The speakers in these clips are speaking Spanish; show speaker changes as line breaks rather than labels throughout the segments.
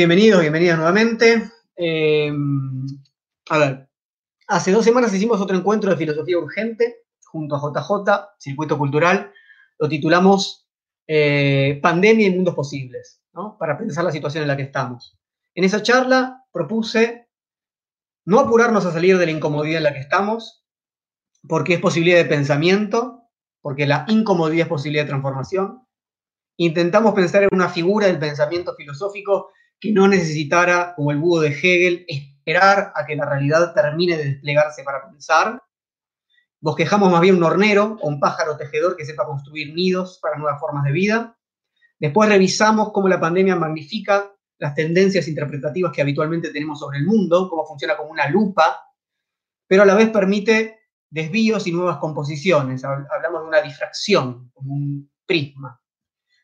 Bienvenidos, bienvenidas nuevamente. Eh, a ver, hace dos semanas hicimos otro encuentro de filosofía urgente junto a JJ, Circuito Cultural. Lo titulamos eh, Pandemia y Mundos Posibles, ¿no? para pensar la situación en la que estamos. En esa charla propuse no apurarnos a salir de la incomodidad en la que estamos, porque es posibilidad de pensamiento, porque la incomodidad es posibilidad de transformación. Intentamos pensar en una figura del pensamiento filosófico que no necesitara, como el búho de Hegel, esperar a que la realidad termine de desplegarse para pensar. Bosquejamos más bien un hornero o un pájaro tejedor que sepa construir nidos para nuevas formas de vida. Después revisamos cómo la pandemia magnifica las tendencias interpretativas que habitualmente tenemos sobre el mundo, cómo funciona como una lupa, pero a la vez permite desvíos y nuevas composiciones. Hablamos de una difracción, como un prisma.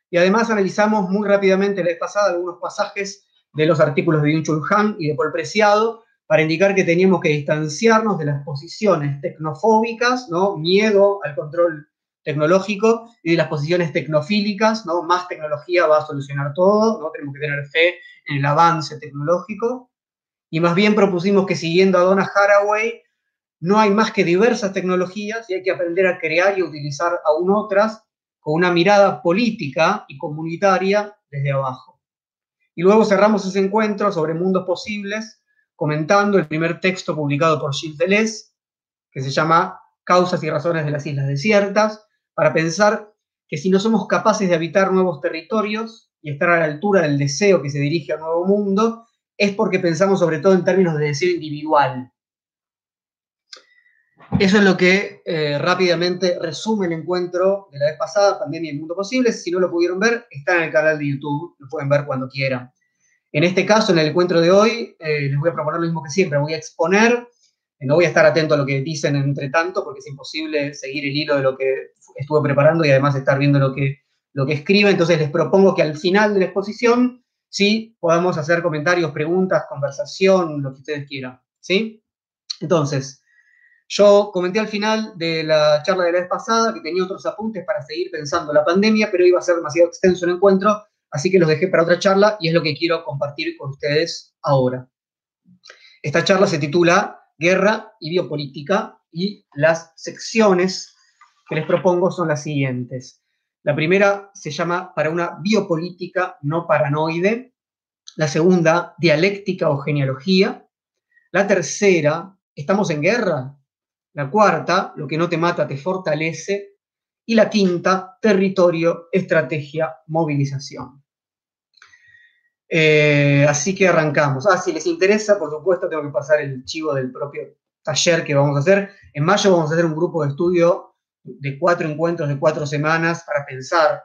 Y además analizamos muy rápidamente la vez pasada algunos pasajes de los artículos de Yun-Chul Han y de Paul Preciado para indicar que teníamos que distanciarnos de las posiciones tecnofóbicas, ¿no? miedo al control tecnológico y de las posiciones tecnofílicas, ¿no? Más tecnología va a solucionar todo, ¿no? Tenemos que tener fe en el avance tecnológico. Y más bien propusimos que siguiendo a Donna Haraway, no hay más que diversas tecnologías y hay que aprender a crear y utilizar aún otras con una mirada política y comunitaria desde abajo. Y luego cerramos ese encuentro sobre mundos posibles comentando el primer texto publicado por Gilles Deleuze, que se llama Causas y razones de las islas desiertas, para pensar que si no somos capaces de habitar nuevos territorios y estar a la altura del deseo que se dirige a un nuevo mundo, es porque pensamos sobre todo en términos de deseo individual. Eso es lo que eh, rápidamente resume el encuentro de la vez pasada, Pandemia y el Mundo Posible. Si no lo pudieron ver, está en el canal de YouTube, lo pueden ver cuando quieran. En este caso, en el encuentro de hoy, eh, les voy a proponer lo mismo que siempre, voy a exponer no voy a estar atento a lo que dicen entre tanto, porque es imposible seguir el hilo de lo que estuve preparando y además estar viendo lo que, lo que. Entonces les propongo que al final de la exposición, sí, podamos hacer comentarios, preguntas, conversación, lo que ustedes quieran. ¿Sí? Entonces, yo comenté al final de la charla de la vez pasada que tenía otros apuntes para seguir pensando la pandemia, pero iba a ser demasiado extenso el encuentro, así que los dejé para otra charla y es lo que quiero compartir con ustedes ahora. Esta charla se titula guerra y biopolítica, y las secciones que les propongo son las siguientes. La primera se llama para una biopolítica no paranoide, la segunda, dialéctica o genealogía, la tercera, estamos en guerra, la cuarta, lo que no te mata te fortalece, y la quinta, territorio, estrategia, movilización. Eh, así que arrancamos. Ah, si les interesa, por supuesto, tengo que pasar el chivo del propio taller que vamos a hacer. En mayo vamos a hacer un grupo de estudio de cuatro encuentros de cuatro semanas para pensar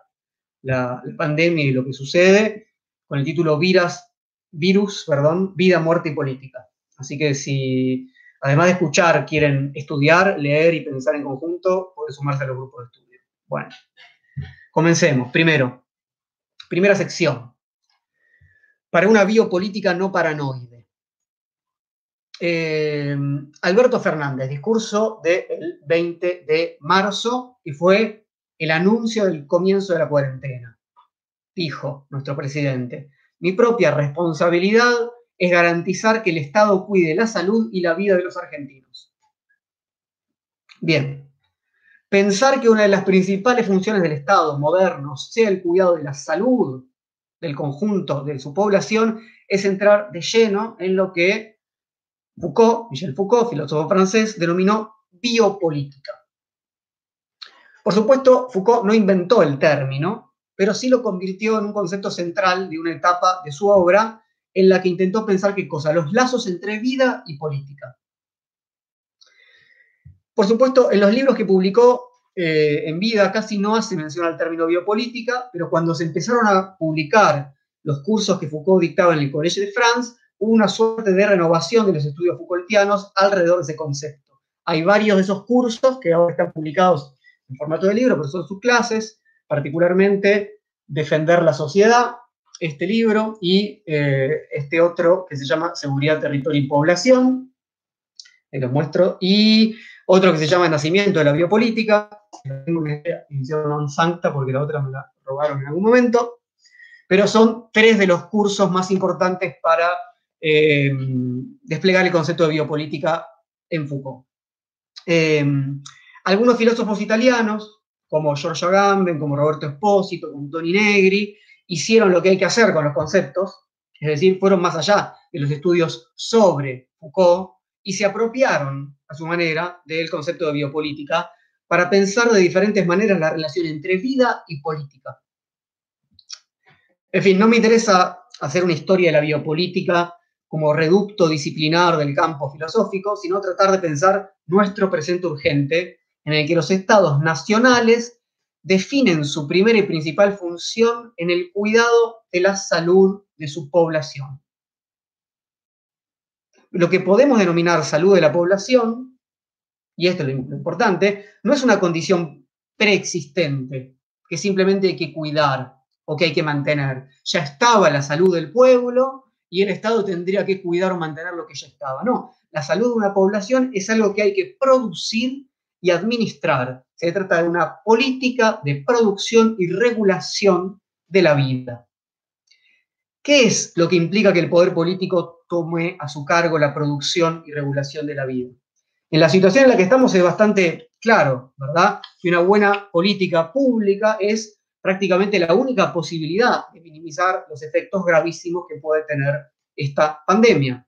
la, pandemia y lo que sucede, con el título Viras, Virus, perdón, Vida, Muerte y Política. Así que si, además de escuchar, quieren estudiar, leer y pensar en conjunto, pueden sumarse a los grupos de estudio. Bueno, comencemos. Primero, primera sección, para una biopolítica no paranoide. Eh, Alberto Fernández, discurso del 20 de marzo, y fue el anuncio del comienzo de la cuarentena. Dijo nuestro presidente, mi propia responsabilidad es garantizar que el Estado cuide la salud y la vida de los argentinos. Bien, pensar que una de las principales funciones del Estado moderno sea el cuidado de la salud del conjunto de su población es entrar de lleno en lo que Foucault, Michel Foucault, filósofo francés, denominó biopolítica. Por supuesto, Foucault no inventó el término, pero sí lo convirtió en un concepto central de una etapa de su obra en la que intentó pensar qué cosa, los lazos entre vida y política. Por supuesto, en los libros que publicó eh, en vida casi no hace mención al término biopolítica, pero cuando se empezaron a publicar los cursos que Foucault dictaba en el Collège de France, hubo una suerte de renovación de los estudios Foucaultianos alrededor de ese concepto. Hay varios de esos cursos que ahora están publicados en formato de libro, pero son sus clases, particularmente Defender la Sociedad, este libro, y eh, este otro que se llama Seguridad, Territorio y Población. Ahí los muestro. Y otro que se llama Nacimiento de la Biopolítica, tengo una edición non sancta porque la otra me la robaron en algún momento. pero son tres de los cursos más importantes para eh, desplegar el concepto de biopolítica en Foucault. Eh, algunos filósofos italianos, como Giorgio Agamben, como Roberto Espósito, como Toni Negri, hicieron lo que hay que hacer con los conceptos, es decir, fueron más allá de los estudios sobre Foucault y se apropiaron a su manera del concepto de biopolítica para pensar de diferentes maneras la relación entre vida y política. En fin, no me interesa hacer una historia de la biopolítica como reducto disciplinar del campo filosófico, sino tratar de pensar nuestro presente urgente en el que los estados nacionales definen su primera y principal función en el cuidado de la salud de su población. Lo que podemos denominar salud de la población, y esto es lo importante, no es una condición preexistente que simplemente hay que cuidar o que hay que mantener. Ya estaba la salud del pueblo y el Estado tendría que cuidar o mantener lo que ya estaba. No, la salud de una población es algo que hay que producir y administrar. Se trata de una política de producción y regulación de la vida. ¿Qué es lo que implica que el poder político tome a su cargo la producción y regulación de la vida? En la situación en la que estamos es bastante claro, ¿verdad? Que una buena política pública es prácticamente la única posibilidad de minimizar los efectos gravísimos que puede tener esta pandemia.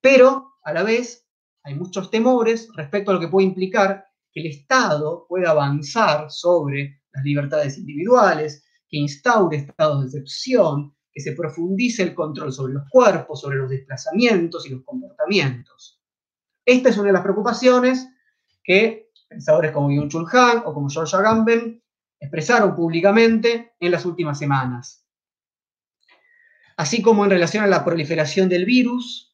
Pero, a la vez, hay muchos temores respecto a lo que puede implicar que el Estado pueda avanzar sobre las libertades individuales, que instaure estados de excepción, que se profundice el control sobre los cuerpos, sobre los desplazamientos y los comportamientos. Esta es una de las preocupaciones que pensadores como Byung-Chul Han o como George Agamben expresaron públicamente en las últimas semanas. Así como en relación a la proliferación del virus,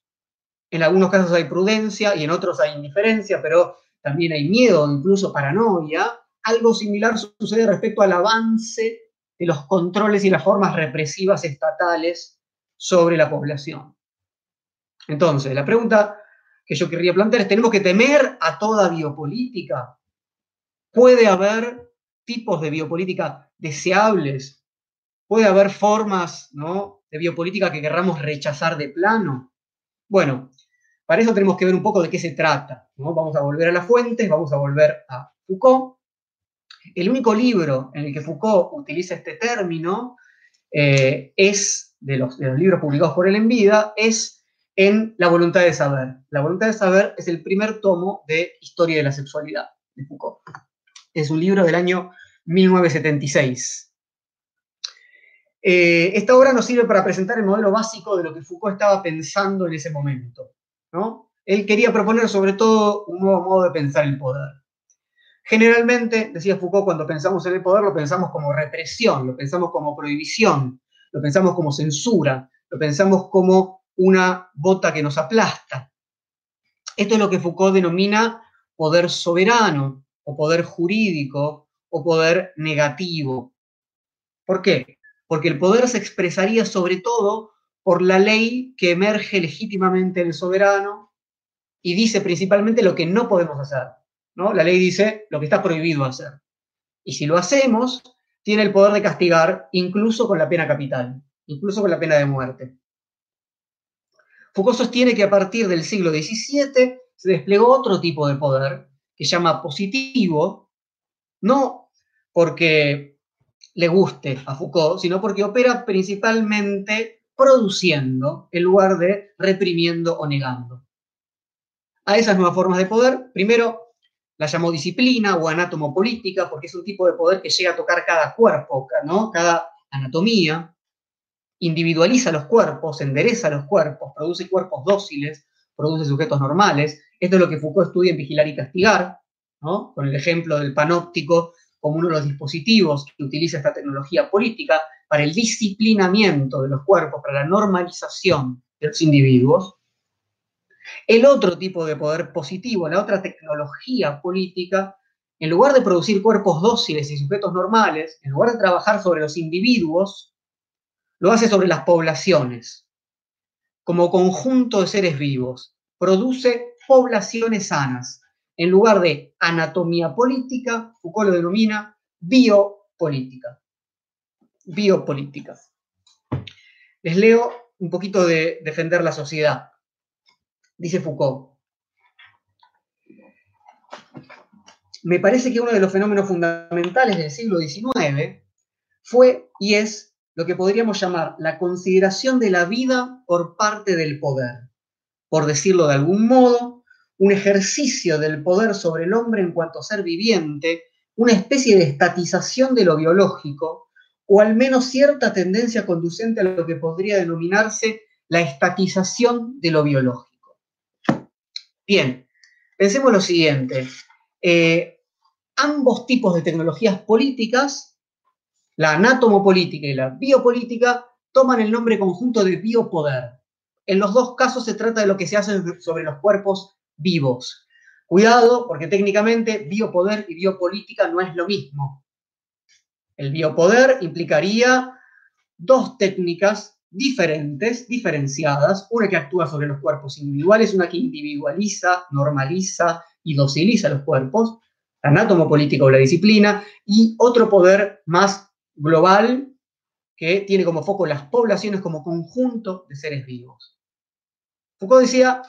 en algunos casos hay prudencia y en otros hay indiferencia, pero también hay miedo, incluso paranoia, algo similar sucede respecto al avance de los controles y las formas represivas estatales sobre la población. Entonces, la pregunta que yo querría plantear es, ¿tenemos que temer a toda biopolítica? ¿Puede haber tipos de biopolítica deseables, puede haber formas ¿no? de biopolítica que querramos rechazar de plano. Bueno, para eso tenemos que ver un poco de qué se trata. ¿no? Vamos a volver a las fuentes, vamos a volver a Foucault. El único libro en el que Foucault utiliza este término eh, es, de los, de los libros publicados por él en vida, es en La voluntad de saber. La voluntad de saber es el primer tomo de Historia de la sexualidad de Foucault. Es un libro del año 1976. Eh, esta obra nos sirve para presentar el modelo básico de lo que Foucault estaba pensando en ese momento. ¿no? Él quería proponer sobre todo un nuevo modo de pensar el poder. Generalmente, decía Foucault, cuando pensamos en el poder lo pensamos como represión, lo pensamos como prohibición, lo pensamos como censura, lo pensamos como una bota que nos aplasta. Esto es lo que Foucault denomina poder soberano, o poder jurídico o poder negativo. ¿Por qué? Porque el poder se expresaría sobre todo por la ley que emerge legítimamente del soberano y dice principalmente lo que no podemos hacer. ¿no? La ley dice lo que está prohibido hacer. Y si lo hacemos, tiene el poder de castigar incluso con la pena capital, incluso con la pena de muerte. Foucault sostiene que a partir del siglo XVII se desplegó otro tipo de poder, que llama positivo, no porque le guste a Foucault, sino porque opera principalmente produciendo en lugar de reprimiendo o negando. A esas nuevas formas de poder, primero la llamó disciplina o anátomo política, porque es un tipo de poder que llega a tocar cada cuerpo, cada anatomía, individualiza los cuerpos, endereza los cuerpos, produce cuerpos dóciles, produce sujetos normales, esto es lo que Foucault estudia en Vigilar y Castigar, con el ejemplo del panóptico como uno de los dispositivos que utiliza esta tecnología política para el disciplinamiento de los cuerpos, para la normalización de los individuos. El otro tipo de poder positivo, la otra tecnología política, en lugar de producir cuerpos dóciles y sujetos normales, en lugar de trabajar sobre los individuos, lo hace sobre las poblaciones, como conjunto de seres vivos. Produce poblaciones sanas. En lugar de anatomía política, Foucault lo denomina biopolítica. Biopolítica. Les leo un poquito de defender la sociedad. Dice Foucault. Me parece que uno de los fenómenos fundamentales del siglo XIX fue y es lo que podríamos llamar la consideración de la vida por parte del poder. Por decirlo de algún modo, un ejercicio del poder sobre el hombre en cuanto a ser viviente, una especie de estatización de lo biológico, o al menos cierta tendencia conducente a lo que podría denominarse la estatización de lo biológico. Bien, pensemos lo siguiente. Eh, ambos tipos de tecnologías políticas, la anatomopolítica y la biopolítica, toman el nombre conjunto de biopoder. En los dos casos se trata de lo que se hace sobre los cuerpos vivos. Cuidado, porque técnicamente biopoder y biopolítica no es lo mismo. El biopoder implicaría dos técnicas diferentes, diferenciadas, una que actúa sobre los cuerpos individuales, una que individualiza, normaliza y dociliza los cuerpos, la anátomo política o la disciplina, y otro poder más global que tiene como foco las poblaciones como conjunto de seres vivos. Foucault decía,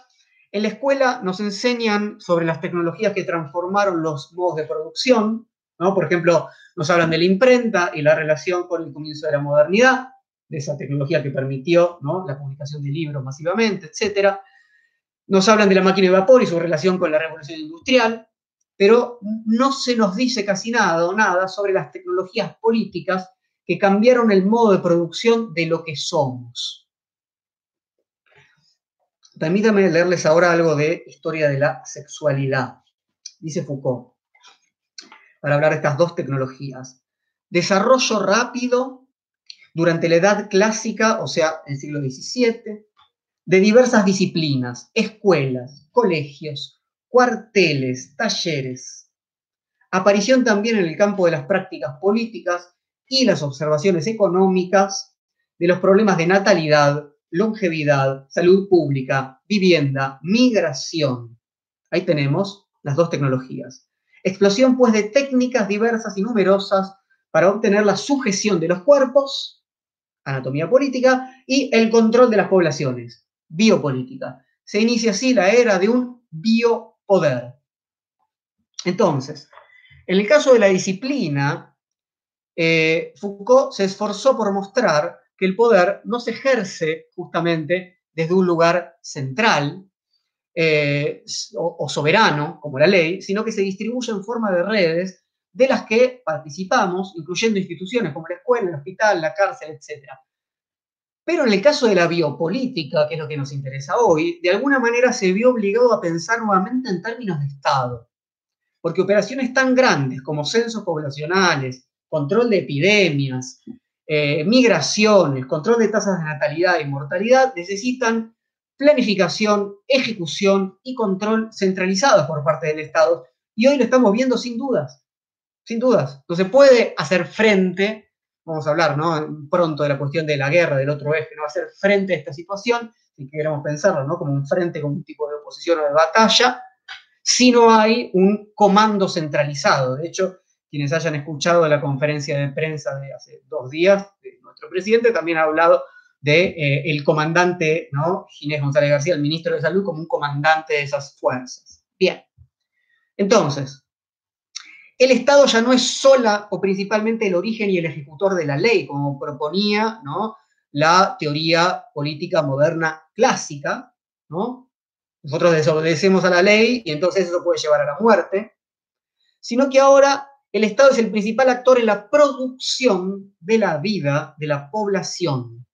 en la escuela nos enseñan sobre las tecnologías que transformaron los modos de producción, ¿no? Por ejemplo, nos hablan de la imprenta y la relación con el comienzo de la modernidad, de esa tecnología que permitió la publicación de libros masivamente, etc. Nos hablan de la máquina de vapor y su relación con la revolución industrial, pero no se nos dice casi nada o nada sobre las tecnologías políticas que cambiaron el modo de producción de lo que somos. Permítanme leerles ahora algo de historia de la sexualidad. Dice Foucault, para hablar de estas dos tecnologías. Desarrollo rápido durante la Edad Clásica, o sea, el siglo XVII, de diversas disciplinas, escuelas, colegios, cuarteles, talleres. Aparición también en el campo de las prácticas políticas y las observaciones económicas de los problemas de natalidad, longevidad, salud pública, vivienda, migración. Ahí tenemos las dos tecnologías. Explosión, pues, de técnicas diversas y numerosas para obtener la sujeción de los cuerpos, anatomía política, y el control de las poblaciones, biopolítica. Se inicia así la era de un biopoder. Entonces, en el caso de la disciplina, eh, Foucault se esforzó por mostrar que el poder no se ejerce justamente desde un lugar central eh, o, soberano, como la ley, sino que se distribuye en forma de redes de las que participamos, incluyendo instituciones como la escuela, el hospital, la cárcel, etc. Pero en el caso de la biopolítica, que es lo que nos interesa hoy, de alguna manera se vio obligado a pensar nuevamente en términos de Estado, porque operaciones tan grandes como censos poblacionales, control de epidemias, eh, migraciones, control de tasas de natalidad y mortalidad necesitan planificación, ejecución y control centralizados por parte del Estado. Y hoy lo estamos viendo sin dudas, sin dudas. No se puede hacer frente, vamos a hablar ¿no? pronto de la cuestión de la guerra del otro eje, no hacer frente a esta situación, si queremos pensarlo ¿no? como un frente, como un tipo de oposición o de batalla, si no hay un comando centralizado. De hecho, quienes hayan escuchado la conferencia de prensa de hace dos días de nuestro presidente, también ha hablado de eh, comandante, ¿no? Ginés González García, el ministro de Salud, como un comandante de esas fuerzas. Bien. Entonces, el Estado ya no es sola o principalmente el origen y el ejecutor de la ley, como proponía ¿no? la teoría política moderna clásica, ¿no? Nosotros desobedecemos a la ley y entonces eso puede llevar a la muerte, sino que ahora el Estado es el principal actor en la producción de la vida de la población.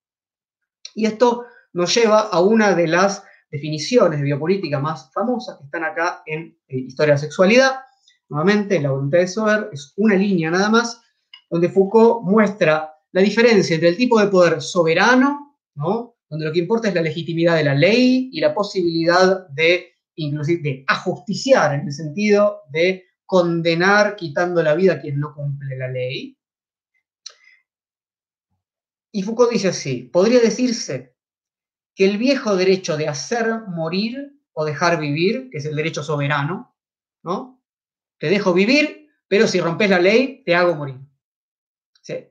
Y esto nos lleva a una de las definiciones de biopolítica más famosas que están acá en eh, Historia de la Sexualidad. Nuevamente, la voluntad de Sober es una línea nada más, donde Foucault muestra la diferencia entre el tipo de poder soberano, donde lo que importa es la legitimidad de la ley y la posibilidad de, de ajusticiar en el sentido de condenar quitando la vida a quien no cumple la ley. Y Foucault dice así, podría decirse que el viejo derecho de hacer morir o dejar vivir, que es el derecho soberano, ¿no? Te dejo vivir, pero si rompes la ley, te hago morir.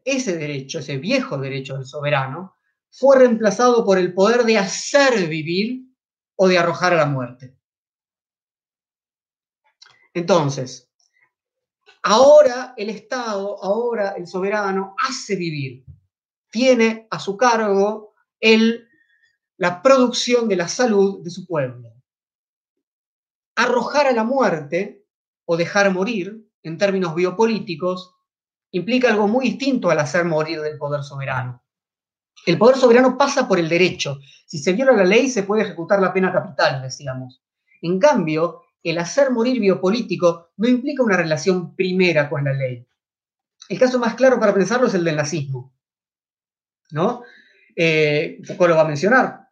ese derecho, ese viejo derecho del soberano, fue reemplazado por el poder de hacer vivir o de arrojar a la muerte. Entonces, ahora el Estado, ahora el soberano hace vivir, tiene a su cargo la producción de la salud de su pueblo. Arrojar a la muerte o dejar morir, en términos biopolíticos, implica algo muy distinto al hacer morir del poder soberano. El poder soberano pasa por el derecho. Si se viola la ley, se puede ejecutar la pena capital, decíamos. En cambio, el hacer morir biopolítico no implica una relación primera con la ley. El caso más claro para pensarlo es el del nazismo. ¿No? Eh, lo va a mencionar,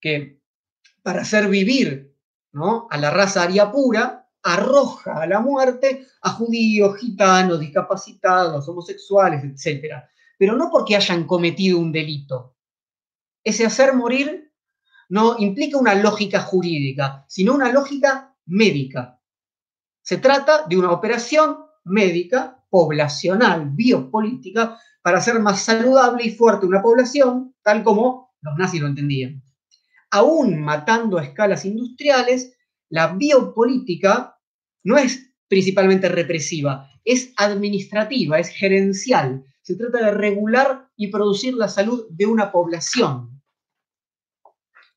que para hacer vivir ¿no? a la raza aria pura, arroja a la muerte a judíos, gitanos, discapacitados, homosexuales, etc. Pero no porque hayan cometido un delito. Ese hacer morir no implica una lógica jurídica, sino una lógica médica. Se trata de una operación médica, poblacional, biopolítica, para hacer más saludable y fuerte una población, tal como los nazis lo entendían. Aún matando a escalas industriales, la biopolítica no es principalmente represiva, es administrativa, es gerencial. Se trata de regular y producir la salud de una población.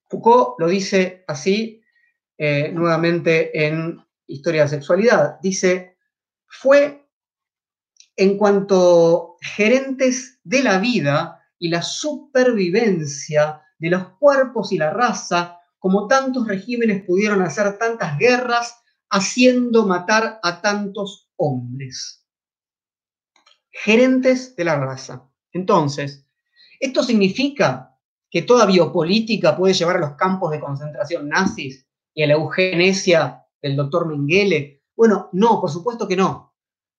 Foucault lo dice así eh, nuevamente en Historia de Sexualidad. Dice, fue en cuanto gerentes de la vida y la supervivencia de los cuerpos y la raza, como tantos regímenes pudieron hacer tantas guerras, haciendo matar a tantos hombres. Gerentes de la raza. Entonces, esto significa que toda biopolítica puede llevar a los campos de concentración nazis y a la eugenesia del doctor Mengele? Bueno, no, por supuesto que no.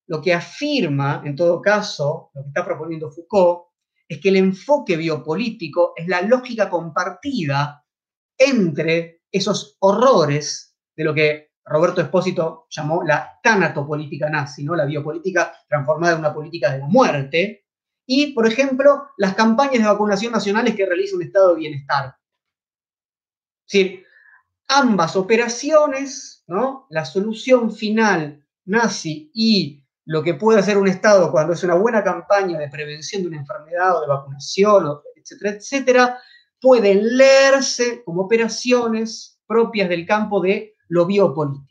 Lo que afirma, en todo caso, lo que está proponiendo Foucault, es que el enfoque biopolítico es la lógica compartida entre esos horrores de lo que Roberto Espósito llamó la tanatopolítica nazi, ¿no? la biopolítica transformada en una política de la muerte, y, por ejemplo, las campañas de vacunación nacionales que realiza un Estado de bienestar. Es decir, ambas operaciones, ¿no? la solución final nazi y lo que puede hacer un Estado cuando es una buena campaña de prevención de una enfermedad o de vacunación, etcétera, etcétera, pueden leerse como operaciones propias del campo de lo biopolítico.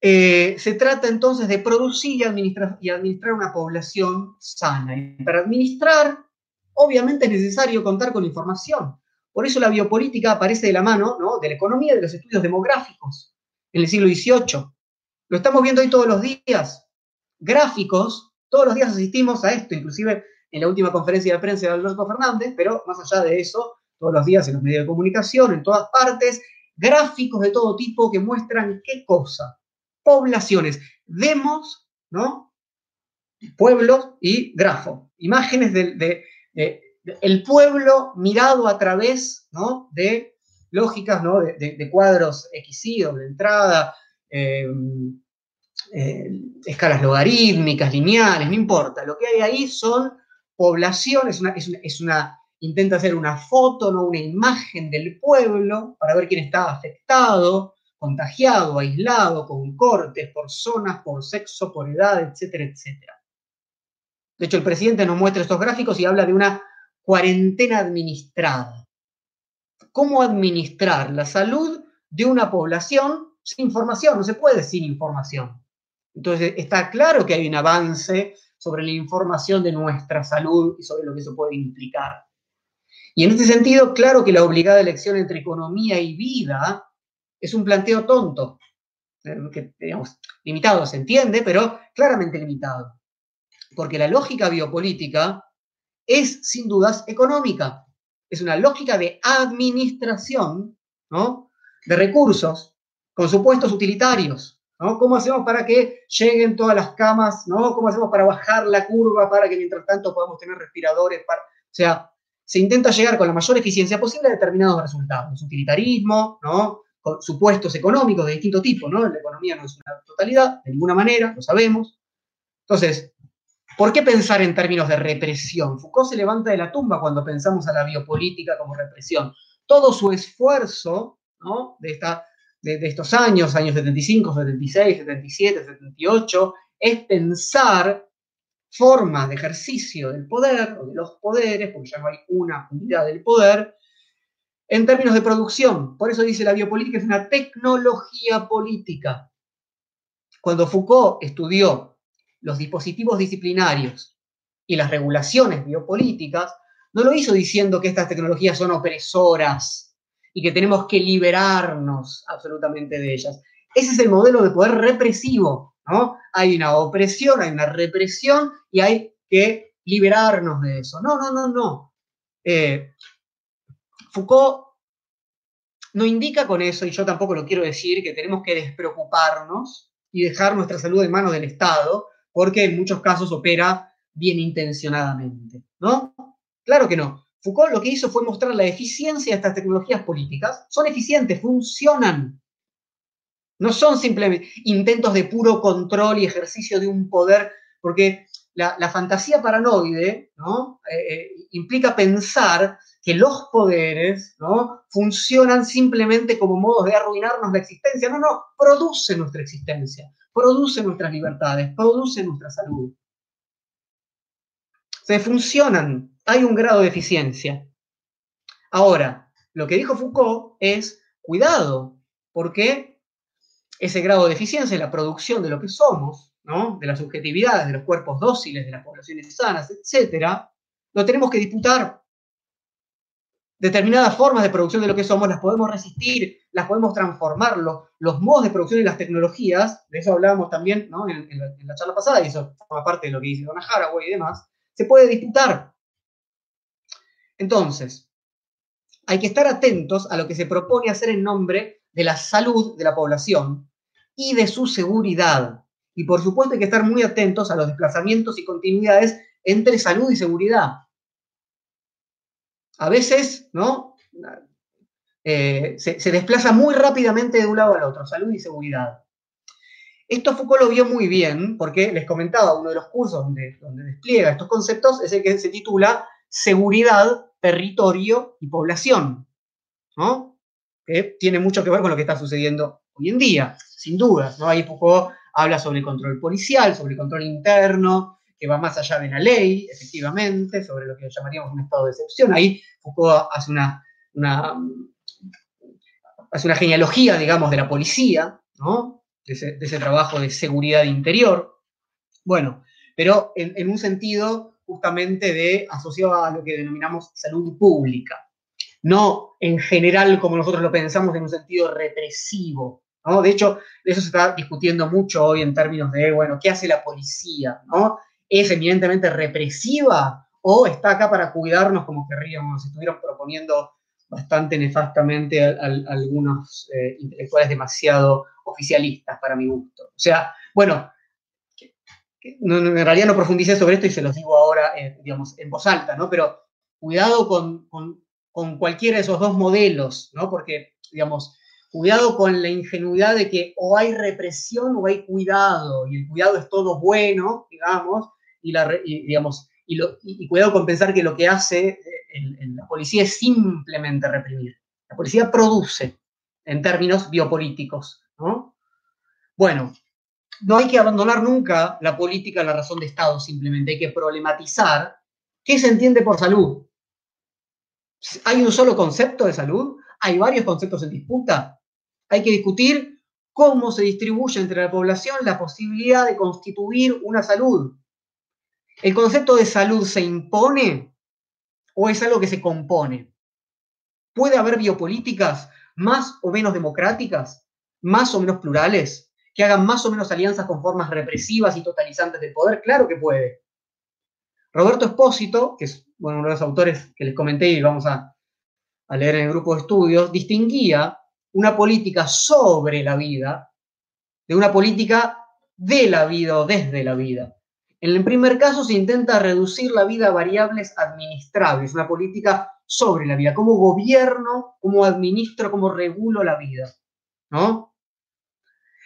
Eh, se trata entonces de producir y administrar, una población sana. Y para administrar, obviamente es necesario contar con información. Por eso la biopolítica aparece de la mano de la economía y de los estudios demográficos en el siglo XVIII. Lo estamos viendo hoy todos los días. Gráficos, todos los días asistimos a esto, inclusive en la última conferencia de prensa de Alberto Fernández, pero más allá de eso, todos los días en los medios de comunicación, en todas partes, gráficos de todo tipo que muestran qué cosa, poblaciones. Demos, ¿no? Pueblos y grafo. Imágenes del de, el pueblo mirado a través ¿no? de lógicas ¿no? de, cuadros XY, de entrada, em, eh, escalas logarítmicas, lineales, no importa. Lo que hay ahí son poblaciones, una, es, una, es una, intenta hacer una foto, ¿no? una imagen del pueblo para ver quién está afectado, contagiado, aislado, con cortes por zonas, por sexo, por edad, etcétera, etcétera. De hecho, el presidente nos muestra estos gráficos y habla de una cuarentena administrada. ¿Cómo administrar la salud de una población sin información? No se puede sin información. Entonces, está claro que hay un avance sobre la información de nuestra salud y sobre lo que eso puede implicar. Y en este sentido, claro que la obligada elección entre economía y vida es un planteo tonto, eh, que, digamos, limitado se entiende, pero claramente limitado. Porque la lógica biopolítica es, sin dudas, económica. Es una lógica de administración, ¿no? De recursos, con supuestos utilitarios, ¿no? ¿Cómo hacemos para que lleguen todas las camas, ¿no? ¿Cómo hacemos para bajar la curva para que mientras tanto podamos tener respiradores? Para... O sea, se intenta llegar con la mayor eficiencia posible a determinados resultados. Utilitarismo, ¿no? Supuestos económicos de distinto tipo, ¿no? La economía no es una totalidad, de ninguna manera, lo sabemos. Entonces, ¿Por qué pensar en términos de represión? Foucault se levanta de la tumba cuando pensamos a la biopolítica como represión. Todo su esfuerzo de, esta, de, estos años, años 75, 76, 77, 78, es pensar formas de ejercicio del poder o de los poderes, porque ya no hay una unidad del poder, en términos de producción. Por eso dice la biopolítica es una tecnología política. Cuando Foucault estudió los dispositivos disciplinarios y las regulaciones biopolíticas, no lo hizo diciendo que estas tecnologías son opresoras y que tenemos que liberarnos absolutamente de ellas. Ese es el modelo de poder represivo, ¿no? Hay una opresión, hay una represión y hay que liberarnos de eso. No, no, no, no. Eh, Foucault no indica con eso, y yo tampoco lo quiero decir, que tenemos que despreocuparnos y dejar nuestra salud en manos del Estado, porque en muchos casos opera bien intencionadamente, ¿no? Claro que no. Foucault lo que hizo fue mostrar la eficiencia de estas tecnologías políticas. Son eficientes, funcionan. No son simplemente intentos de puro control y ejercicio de un poder, porque la, fantasía paranoide ¿no? Eh, eh, implica pensar que los poderes ¿no? funcionan simplemente como modos de arruinarnos la existencia. No, no, produce nuestra existencia produce nuestras libertades, produce nuestra salud. Se funcionan, hay un grado de eficiencia. Ahora, lo que dijo Foucault es, cuidado, porque ese grado de eficiencia es la producción de lo que somos, de las subjetividades, de los cuerpos dóciles, de las poblaciones sanas, etc., lo tenemos que disputar determinadas formas de producción de lo que somos, las podemos resistir, las podemos transformar, los, modos de producción y las tecnologías, de eso hablábamos también en, la, charla pasada, y eso forma parte de lo que dice Donna Haraway y demás, se puede disputar. Entonces, hay que estar atentos a lo que se propone hacer en nombre de la salud de la población y de su seguridad. Y por supuesto hay que estar muy atentos a los desplazamientos y continuidades entre salud y seguridad a veces, ¿no? Eh, se, desplaza muy rápidamente de un lado al otro, salud y seguridad. Esto Foucault lo vio muy bien, porque les comentaba, uno de los cursos donde, donde despliega estos conceptos es el que se titula Seguridad, Territorio y Población, ¿no? Que tiene mucho que ver con lo que está sucediendo hoy en día, sin dudas, ¿no? Ahí Foucault habla sobre el control policial, sobre el control interno, que va más allá de la ley, efectivamente, sobre lo que llamaríamos un estado de excepción. Ahí Foucault hace una, una genealogía, digamos, de la policía, de, ese, trabajo de seguridad interior. Bueno, pero en, un sentido justamente de asociado a lo que denominamos salud pública. No en general como nosotros lo pensamos en un sentido represivo, ¿no? De hecho, eso se está discutiendo mucho hoy en términos de, bueno, ¿qué hace la policía? ¿no? es evidentemente represiva o está acá para cuidarnos como querríamos, estuvieron proponiendo bastante nefastamente a, algunos eh, intelectuales demasiado oficialistas para mi gusto. O sea, bueno, en realidad no profundicé sobre esto y se los digo ahora, eh, digamos, en voz alta, ¿no? Pero cuidado con, con, con, cualquiera de esos dos modelos, ¿no? Porque, digamos, cuidado con la ingenuidad de que o hay represión o hay cuidado, y el cuidado es todo bueno, digamos, y, y, cuidado con pensar que lo que hace eh, la policía es simplemente reprimir. La policía produce en términos biopolíticos. ¿no? Bueno, no hay que abandonar nunca la política, la razón de Estado, simplemente hay que problematizar qué se entiende por salud. ¿Hay un solo concepto de salud? ¿Hay varios conceptos en disputa? Hay que discutir cómo se distribuye entre la población la posibilidad de constituir una salud. ¿El concepto de salud se impone o es algo que se compone? ¿Puede haber biopolíticas más o menos democráticas, más o menos plurales, que hagan más o menos alianzas con formas represivas y totalizantes del poder? Claro que puede. Roberto Espósito, que es uno de los autores que les comenté y vamos a, a leer en el grupo de estudios, distinguía una política sobre la vida de una política de la vida o desde la vida. En el primer caso se intenta reducir la vida a variables administrables, una política sobre la vida, cómo gobierno, cómo administro, cómo regulo la vida, ¿no?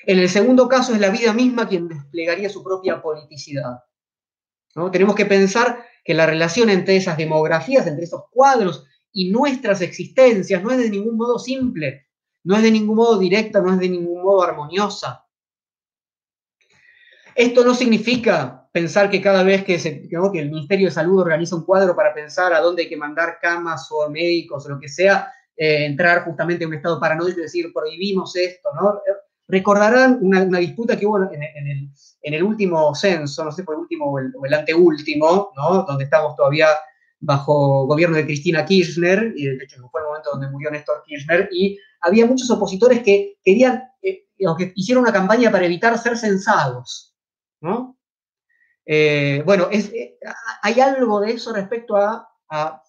En el segundo caso es la vida misma quien desplegaría su propia politicidad. ¿no? Tenemos que pensar que la relación entre esas demografías, entre esos cuadros y nuestras existencias no es de ningún modo simple, no es de ningún modo directa, no es de ningún modo armoniosa. Esto no significa pensar que cada vez que, se, el Ministerio de Salud organiza un cuadro para pensar a dónde hay que mandar camas o médicos o lo que sea, eh, entrar justamente en un estado paranoico y decir prohibimos esto, ¿no? Recordarán una, disputa que hubo en, el, último censo, no sé por el último o el, anteúltimo, ¿no? Donde estamos todavía bajo gobierno de Cristina Kirchner, y de hecho fue el momento donde murió Néstor Kirchner, y había muchos opositores que querían, eh, que hicieron una campaña para evitar ser censados, ¿no? Eh, bueno, eh, hay algo de eso respecto a, a,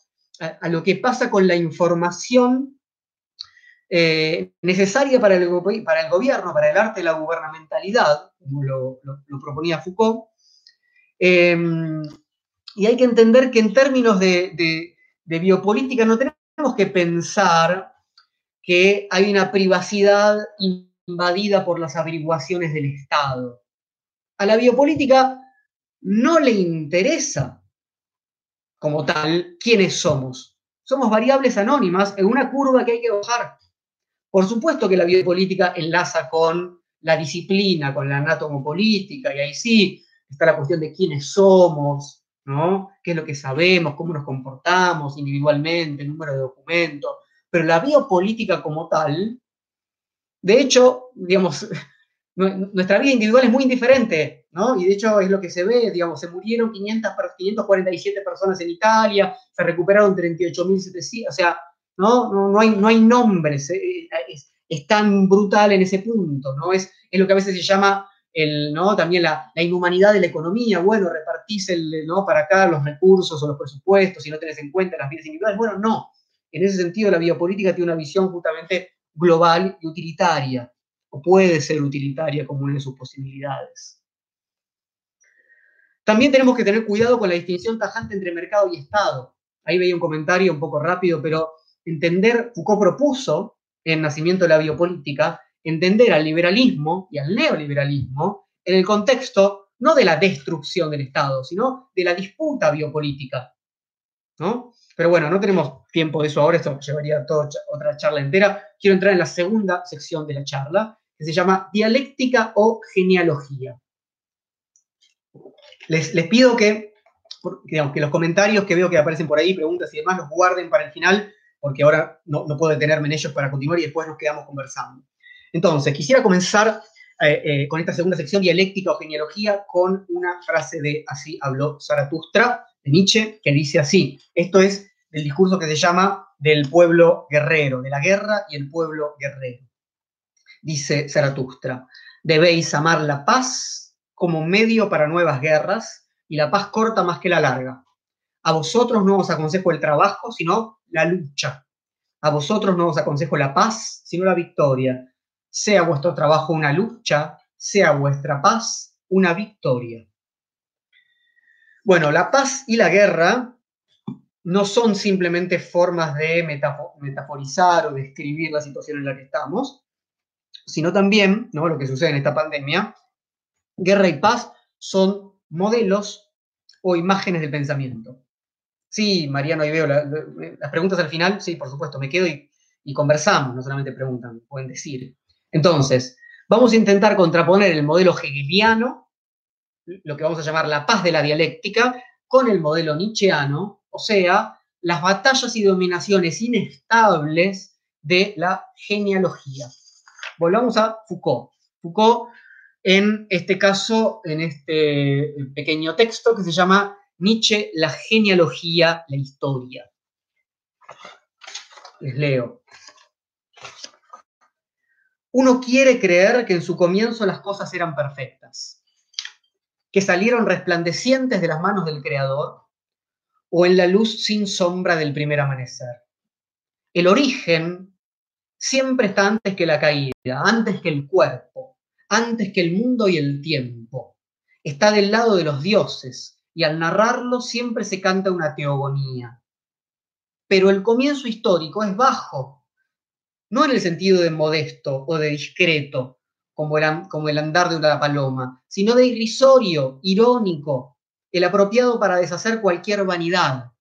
lo que pasa con la información eh, necesaria para el, para el, gobierno, para el arte de la gubernamentalidad, como lo, proponía Foucault. Y hay que entender que en términos de, de biopolítica no tenemos que pensar que hay una privacidad invadida por las averiguaciones del Estado. A la biopolítica no le interesa como tal quiénes somos. Somos variables anónimas en una curva que hay que bajar. Por supuesto que la biopolítica enlaza con la disciplina, con la anatomopolítica, y ahí sí está la cuestión de quiénes somos, ¿no? ¿Qué es lo que sabemos, cómo nos comportamos individualmente, número de documentos? Pero la biopolítica como tal, de hecho, digamos, nuestra vida individual es muy indiferente, ¿no? Y de hecho es lo que se ve, digamos, se murieron 500, 547 personas en Italia, se recuperaron 38.700, o sea, ¿no? No, hay, no hay nombres, eh, es, tan brutal en ese punto, ¿no? Es, es lo que a veces se llama el, ¿no? también la, inhumanidad de la economía, bueno, repartís el, ¿no? para acá los recursos o los presupuestos y no tenés en cuenta las vidas individuales, bueno, no. En ese sentido, la biopolítica tiene una visión justamente global y utilitaria o puede ser utilitaria como una de sus posibilidades. También tenemos que tener cuidado con la distinción tajante entre mercado y Estado. Ahí veía un comentario un poco rápido, pero entender, Foucault propuso en Nacimiento de la Biopolítica, entender al liberalismo y al neoliberalismo en el contexto no de la destrucción del Estado, sino de la disputa biopolítica. ¿no? Pero bueno, no tenemos tiempo de eso ahora, esto llevaría toda otra charla entera. Quiero entrar en la segunda sección de la charla, que se llama Dialéctica o Genealogía. Les, pido que, que, los comentarios que veo que aparecen por ahí, preguntas y demás, los guarden para el final, porque ahora no, puedo detenerme en ellos para continuar y después nos quedamos conversando. Entonces, quisiera comenzar eh, eh, con esta segunda sección, Dialéctica o Genealogía, con una frase de Así habló Zaratustra, de Nietzsche, que dice así. Esto es el discurso que se llama del pueblo guerrero, de la guerra y el pueblo guerrero dice Zaratustra, debéis amar la paz como medio para nuevas guerras y la paz corta más que la larga. A vosotros no os aconsejo el trabajo, sino la lucha. A vosotros no os aconsejo la paz, sino la victoria. Sea vuestro trabajo una lucha, sea vuestra paz una victoria. Bueno, la paz y la guerra no son simplemente formas de metaforizar o describir la situación en la que estamos, sino también, ¿no? lo que sucede en esta pandemia, guerra y paz son modelos o imágenes del pensamiento. Sí, Mariano, ahí veo las preguntas al final, sí, por supuesto, me quedo y, y conversamos, no solamente preguntan, pueden decir. Entonces, vamos a intentar contraponer el modelo hegeliano, lo que vamos a llamar la paz de la dialéctica, con el modelo nietzscheano, o sea, las batallas y dominaciones inestables de la genealogía. Volvamos a Foucault. Foucault, en este caso, en este pequeño texto que se llama Nietzsche, la genealogía, la historia. Les leo. Uno quiere creer que en su comienzo las cosas eran perfectas, que salieron resplandecientes de las manos del Creador o en la luz sin sombra del primer amanecer. El origen siempre está antes que la caída, antes que el cuerpo, antes que el mundo y el tiempo. Está del lado de los dioses y al narrarlo siempre se canta una teogonía. Pero el comienzo histórico es bajo, no en el sentido de modesto o de discreto, como el, como el andar de una paloma, sino de irrisorio, irónico. el apropiado para deshacer cualquier vanidad.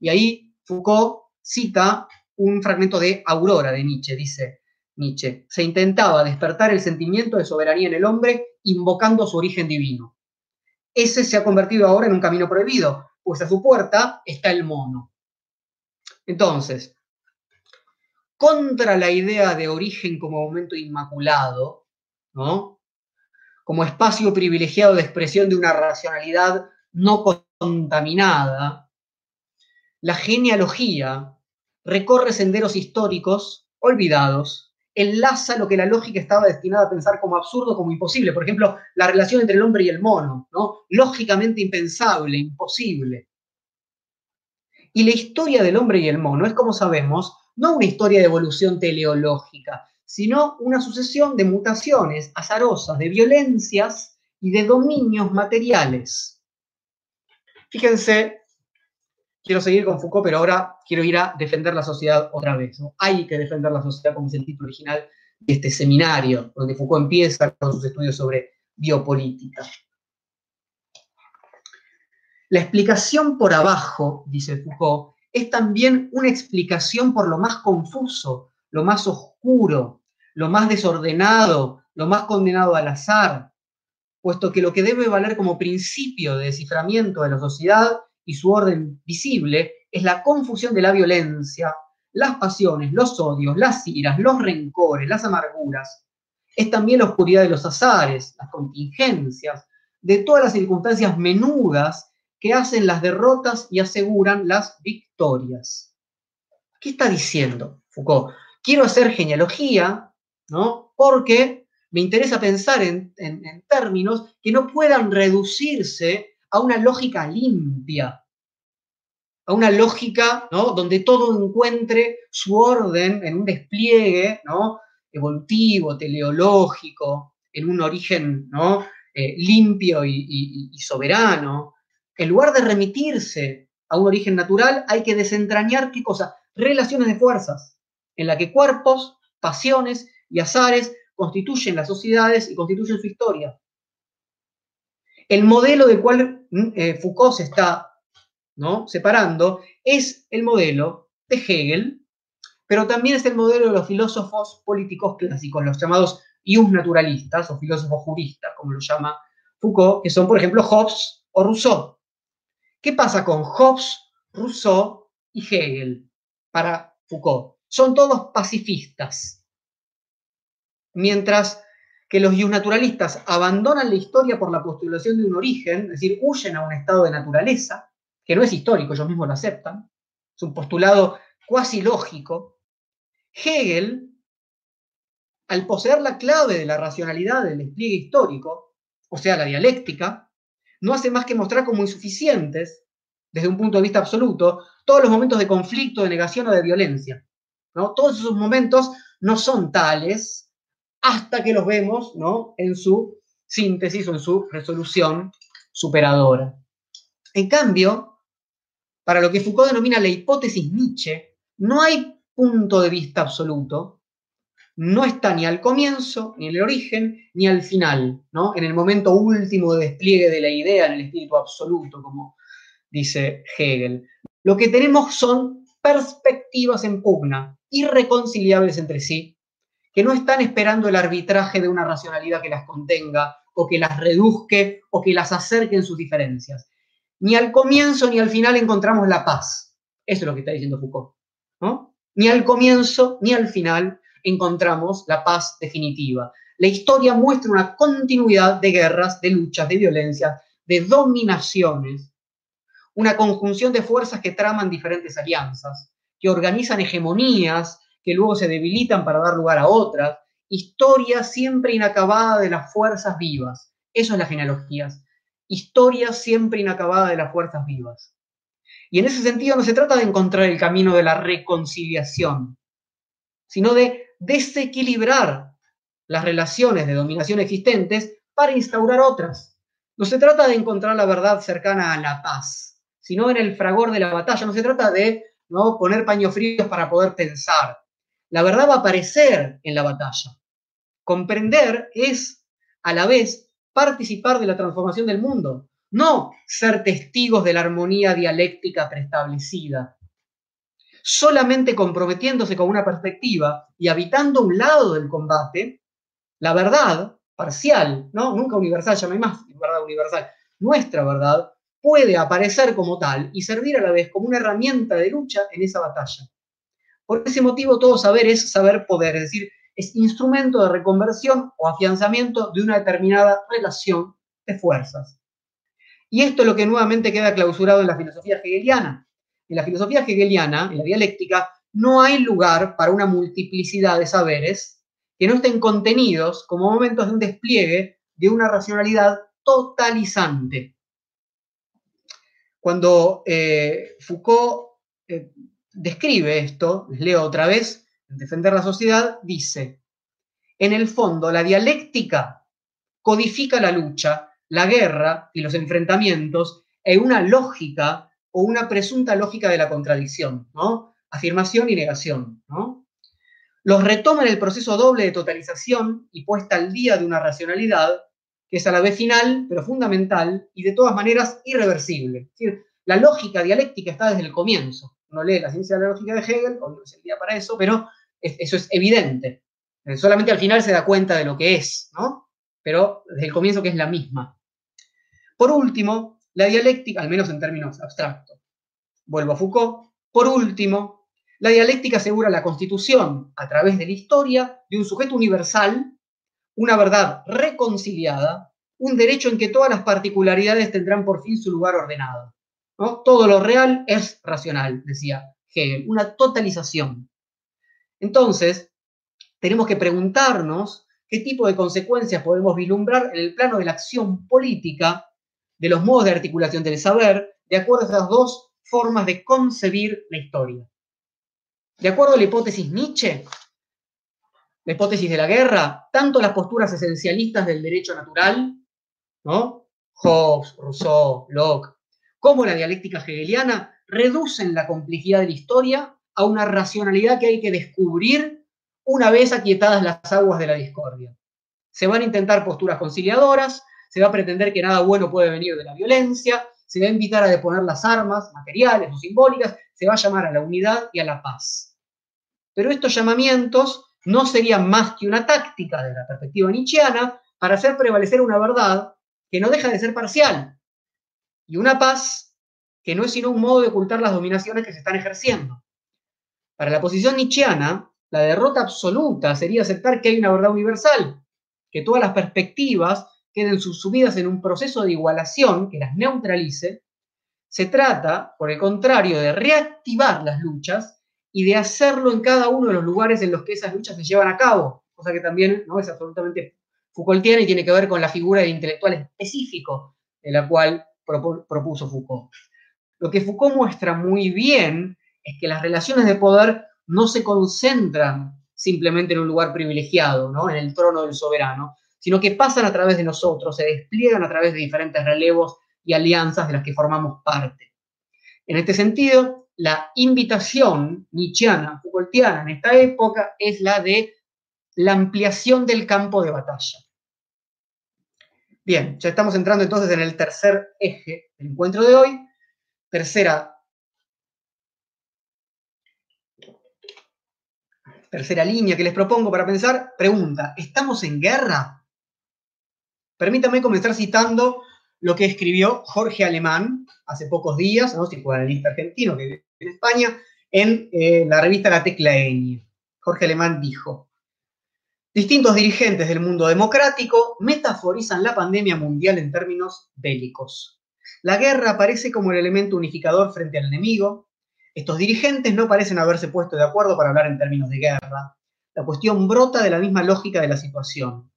Y ahí Foucault cita un fragmento de Aurora de Nietzsche, dice Nietzsche, se intentaba despertar el sentimiento de soberanía en el hombre invocando su origen divino. Ese se ha convertido ahora en un camino prohibido, pues a su puerta está el mono. Entonces, contra la idea de origen como momento inmaculado, como espacio privilegiado de expresión de una racionalidad no contaminada, la genealogía recorre senderos históricos olvidados, enlaza lo que la lógica estaba destinada a pensar como absurdo, como imposible. Por ejemplo, la relación entre el hombre y el mono, ¿no? Lógicamente impensable, imposible. Y la historia del hombre y el mono es, como sabemos, no una historia de evolución teleológica, sino una sucesión de mutaciones azarosas, de violencias y de dominios materiales. Fíjense quiero seguir con Foucault, pero ahora quiero ir a defender la sociedad otra vez. Hay que defender la sociedad, como es el título original de este seminario, donde Foucault empieza con sus estudios sobre biopolítica. La explicación por abajo, dice Foucault, es también una explicación por lo más confuso, lo más oscuro, lo más desordenado, lo más condenado al azar, puesto que lo que debe valer como principio de desciframiento de la sociedad y su orden visible es la confusión de la violencia, las pasiones, los odios, las iras, los rencores, las amarguras. Es también la oscuridad de los azares, las contingencias, de todas las circunstancias menudas que hacen las derrotas y aseguran las victorias. ¿Qué está diciendo Foucault? Quiero hacer genealogía, ¿no? Porque me interesa pensar en, términos que no puedan reducirse a una lógica limpia, a una lógica ¿no? donde todo encuentre su orden en un despliegue evolutivo, teleológico, en un origen ¿no? Eh, limpio y, y soberano. En lugar de remitirse a un origen natural, hay que desentrañar qué cosa? Relaciones de fuerzas, en la que cuerpos, pasiones y azares constituyen las sociedades y constituyen su historia. El modelo del cual mm, eh, Foucault se está ¿no? separando es el modelo de Hegel, pero también es el modelo de los filósofos políticos clásicos, los llamados ius naturalistas o filósofos juristas, como lo llama Foucault, que son, por ejemplo, Hobbes o Rousseau. ¿Qué pasa con Hobbes, Rousseau y Hegel para Foucault? Son todos pacifistas. Mientras que los naturalistas abandonan la historia por la postulación de un origen, es decir, huyen a un estado de naturaleza, que no es histórico, ellos mismos lo aceptan, es un postulado cuasi lógico. Hegel, al poseer la clave de la racionalidad del despliegue histórico, o sea, la dialéctica, no hace más que mostrar como insuficientes, desde un punto de vista absoluto, todos los momentos de conflicto, de negación o de violencia. ¿No? Todos esos momentos no son tales hasta que los vemos ¿no? en su síntesis o en su resolución superadora. En cambio, para lo que Foucault denomina la hipótesis Nietzsche, no hay punto de vista absoluto, no está ni al comienzo, ni en el origen, ni al final, ¿no? en el momento último de despliegue de la idea, en el espíritu absoluto, como dice Hegel. Lo que tenemos son perspectivas en pugna, irreconciliables entre sí, que no están esperando el arbitraje de una racionalidad que las contenga o que las reduzque o que las acerque en sus diferencias. Ni al comienzo ni al final encontramos la paz. Eso es lo que está diciendo Foucault. ¿no? Ni al comienzo ni al final encontramos la paz definitiva. La historia muestra una continuidad de guerras, de luchas, de violencias, de dominaciones, una conjunción de fuerzas que traman diferentes alianzas, que organizan hegemonías que luego se debilitan para dar lugar a otras, historia siempre inacabada de las fuerzas vivas. Eso es las genealogías. Historia siempre inacabada de las fuerzas vivas. Y en ese sentido no se trata de encontrar el camino de la reconciliación, sino de desequilibrar las relaciones de dominación existentes para instaurar otras. No se trata de encontrar la verdad cercana a la paz, sino en el fragor de la batalla. No se trata de ¿no? poner paños fríos para poder pensar, la verdad va a aparecer en la batalla. Comprender es, a la vez, participar de la transformación del mundo, no ser testigos de la armonía dialéctica preestablecida. Solamente comprometiéndose con una perspectiva y habitando un lado del combate, la verdad parcial, ¿no? Nunca universal, ya más verdad universal. Nuestra verdad puede aparecer como tal y servir a la vez como una herramienta de lucha en esa batalla. Por ese motivo, todo saber es saber poder, es decir, es instrumento de reconversión o afianzamiento de una determinada relación de fuerzas. Y esto es lo que nuevamente queda clausurado en la filosofía hegeliana. En la filosofía hegeliana, en la dialéctica, no hay lugar para una multiplicidad de saberes que no estén contenidos como momentos de un despliegue de una racionalidad totalizante. Cuando eh, Foucault eh, describe esto, les leo otra vez, en Defender la Sociedad, dice, en el fondo la dialéctica codifica la lucha, la guerra y los enfrentamientos en una lógica o una presunta lógica de la contradicción, ¿no? Afirmación y negación, ¿no? Los retoma en el proceso doble de totalización y puesta al día de una racionalidad que es a la vez final, pero fundamental y de todas maneras irreversible. La lógica dialéctica está desde el comienzo. Uno lee la ciencia de la lógica de Hegel, hoy no es el día para eso, pero eso es evidente. Eh, solamente al final se da cuenta de lo que es, ¿no? Pero desde el comienzo que es la misma. Por último, la dialéctica, al menos en términos abstractos, vuelvo a Foucault, por último, la dialéctica asegura la constitución, a través de la historia, de un sujeto universal una verdad reconciliada, un derecho en que todas las particularidades tendrán por fin su lugar ordenado. ¿no? Todo lo real es racional, decía Hegel, una totalización. Entonces, tenemos que preguntarnos qué tipo de consecuencias podemos vislumbrar en el plano de la acción política, de los modos de articulación del saber, de acuerdo a esas dos formas de concebir la historia. De acuerdo a la hipótesis Nietzsche, la hipótesis de la guerra, tanto las posturas esencialistas del derecho natural, ¿no? Hobbes, Rousseau, Locke, como la dialéctica hegeliana, reducen la complejidad de la historia a una racionalidad que hay que descubrir una vez aquietadas las aguas de la discordia. Se van a intentar posturas conciliadoras, se va a pretender que nada bueno puede venir de la violencia, se va a invitar a deponer las armas materiales o simbólicas, se va a llamar a la unidad y a la paz. Pero estos llamamientos no sería más que una táctica de la perspectiva nietzscheana para hacer prevalecer una verdad que no deja de ser parcial y una paz que no es sino un modo de ocultar las dominaciones que se están ejerciendo. Para la posición nietzscheana, la derrota absoluta sería aceptar que hay una verdad universal, que todas las perspectivas queden subidas en un proceso de igualación que las neutralice. Se trata, por el contrario, de reactivar las luchas y de hacerlo en cada uno de los lugares en los que esas luchas se llevan a cabo, cosa que también ¿no? es absolutamente Foucaultiana y tiene que ver con la figura de intelectual específico de la cual propuso Foucault. Lo que Foucault muestra muy bien es que las relaciones de poder no se concentran simplemente en un lugar privilegiado, ¿no? en el trono del soberano, sino que pasan a través de nosotros, se despliegan a través de diferentes relevos y alianzas de las que formamos parte. En este sentido, la invitación nietzscheana, Foucaultiana en esta época es la de la ampliación del campo de batalla. Bien, ya estamos entrando entonces en el tercer eje del encuentro de hoy. Tercera, tercera línea que les propongo para pensar. Pregunta, ¿estamos en guerra? Permítame comenzar citando lo que escribió Jorge Alemán hace pocos días, ¿no? psicoanalista argentino que en España, en eh, la revista La Tecla Jorge Alemán dijo, distintos dirigentes del mundo democrático metaforizan la pandemia mundial en términos bélicos. La guerra aparece como el elemento unificador frente al enemigo. Estos dirigentes no parecen haberse puesto de acuerdo para hablar en términos de guerra. La cuestión brota de la misma lógica de la situación.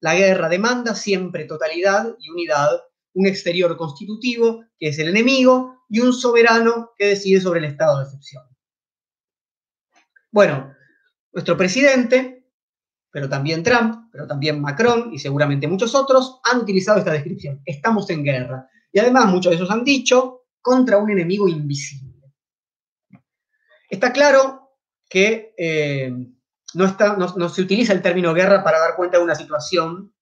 La guerra demanda siempre totalidad y unidad un exterior constitutivo, que es el enemigo, y un soberano que decide sobre el estado de excepción. Bueno, nuestro presidente, pero también Trump, pero también Macron y seguramente muchos otros han utilizado esta descripción. Estamos en guerra. Y además muchos de esos han dicho contra un enemigo invisible. Está claro que eh, no se utiliza el término guerra para dar cuenta de una situación